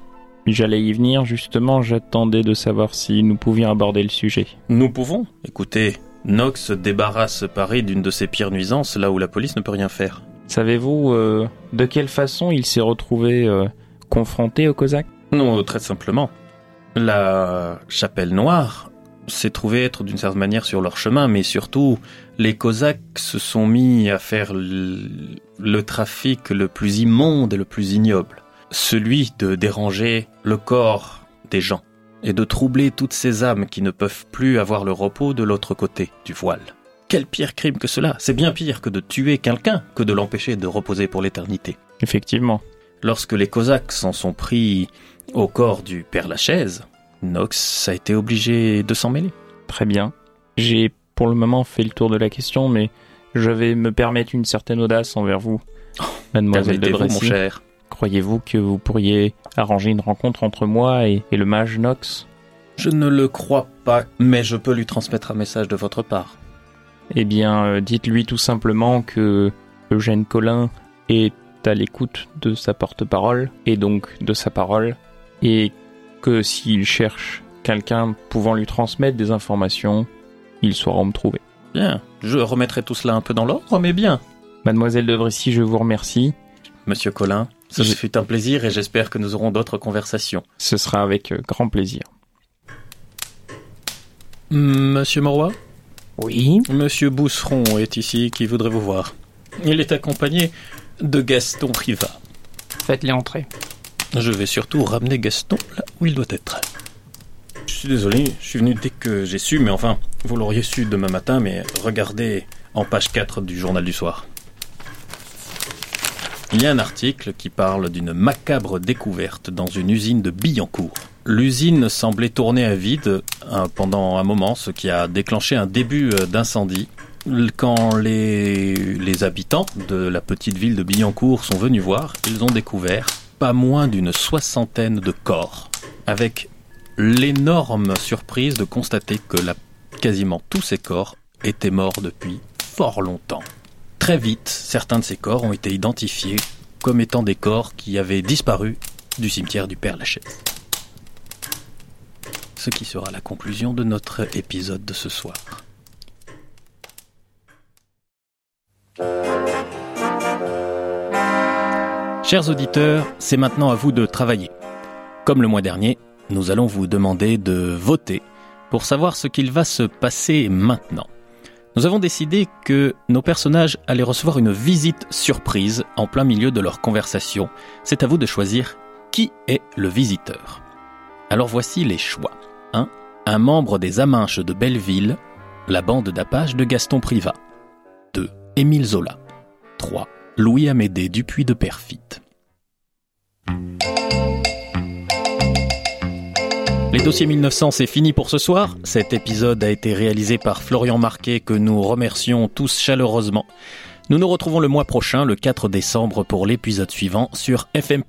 Speaker 5: J'allais y venir, justement, j'attendais de savoir si nous pouvions aborder le sujet.
Speaker 7: Nous pouvons. Écoutez, Nox débarrasse Paris d'une de ses pires nuisances là où la police ne peut rien faire.
Speaker 5: Savez-vous euh, de quelle façon il s'est retrouvé euh, confronté aux Cosaques?
Speaker 7: Non, très simplement. La chapelle noire s'est trouvée être d'une certaine manière sur leur chemin, mais surtout, les Cosaques se sont mis à faire le, le trafic le plus immonde et le plus ignoble. Celui de déranger le corps des gens et de troubler toutes ces âmes qui ne peuvent plus avoir le repos de l'autre côté du voile. Quel pire crime que cela C'est bien pire que de tuer quelqu'un que de l'empêcher de reposer pour l'éternité.
Speaker 5: Effectivement.
Speaker 7: Lorsque les Cosaques s'en sont pris au corps du Père Lachaise, Nox a été obligé de s'en mêler.
Speaker 5: Très bien. J'ai pour le moment fait le tour de la question, mais je vais me permettre une certaine audace envers vous, mademoiselle de
Speaker 7: mon cher.
Speaker 5: Croyez-vous que vous pourriez arranger une rencontre entre moi et, et le mage Nox?
Speaker 7: Je ne le crois pas, mais je peux lui transmettre un message de votre part.
Speaker 5: Eh bien, euh, dites-lui tout simplement que Eugène Collin est à l'écoute de sa porte-parole, et donc de sa parole, et que s'il cherche quelqu'un pouvant lui transmettre des informations, il saura où me trouver.
Speaker 7: Bien, je remettrai tout cela un peu dans l'ordre, mais bien.
Speaker 5: Mademoiselle de Brécy, je vous remercie.
Speaker 7: Monsieur Collin, ce
Speaker 5: Je-
Speaker 7: fut un plaisir et j'espère que nous aurons d'autres conversations.
Speaker 5: Ce sera avec euh, grand plaisir.
Speaker 7: Monsieur Moroy
Speaker 3: Oui.
Speaker 7: Monsieur Bousseron est ici qui voudrait vous voir. Il est accompagné de Gaston Riva.
Speaker 3: Faites-les entrer.
Speaker 7: Je vais surtout ramener Gaston là où il doit être. Je suis désolé, je suis venu dès que j'ai su, mais enfin, vous l'auriez su demain matin, mais regardez en page 4 du journal du soir. Il y a un article qui parle d'une macabre découverte dans une usine de Billancourt. L'usine semblait tourner à vide euh, pendant un moment, ce qui a déclenché un début euh, d'incendie. Quand les, les habitants de la petite ville de Billancourt sont venus voir, ils ont découvert pas moins d'une soixantaine de corps, avec l'énorme surprise de constater que quasiment tous ces corps étaient morts depuis fort longtemps. Très vite, certains de ces corps ont été identifiés comme étant des corps qui avaient disparu du cimetière du Père Lachaise. Ce qui sera la conclusion de notre épisode de ce soir. Chers auditeurs, c'est maintenant à vous de travailler. Comme le mois dernier, nous allons vous demander de voter pour savoir ce qu'il va se passer maintenant. Nous avons décidé que nos personnages allaient recevoir une visite surprise en plein milieu de leur conversation. C'est à vous de choisir qui est le visiteur. Alors voici les choix. 1. Un membre des Aminches de Belleville, la bande d'Apache de Gaston Privat. 2. Émile Zola. 3. Louis Amédée Dupuis de Perfit. Les dossiers 1900, c'est fini pour ce soir. Cet épisode a été réalisé par Florian Marquet, que nous remercions tous chaleureusement. Nous nous retrouvons le mois prochain, le 4 décembre, pour l'épisode suivant sur FM+.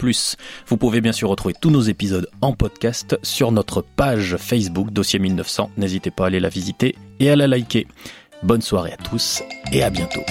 Speaker 7: Vous pouvez bien sûr retrouver tous nos épisodes en podcast sur notre page Facebook Dossier 1900. N'hésitez pas à aller la visiter et à la liker. Bonne soirée à tous et à bientôt.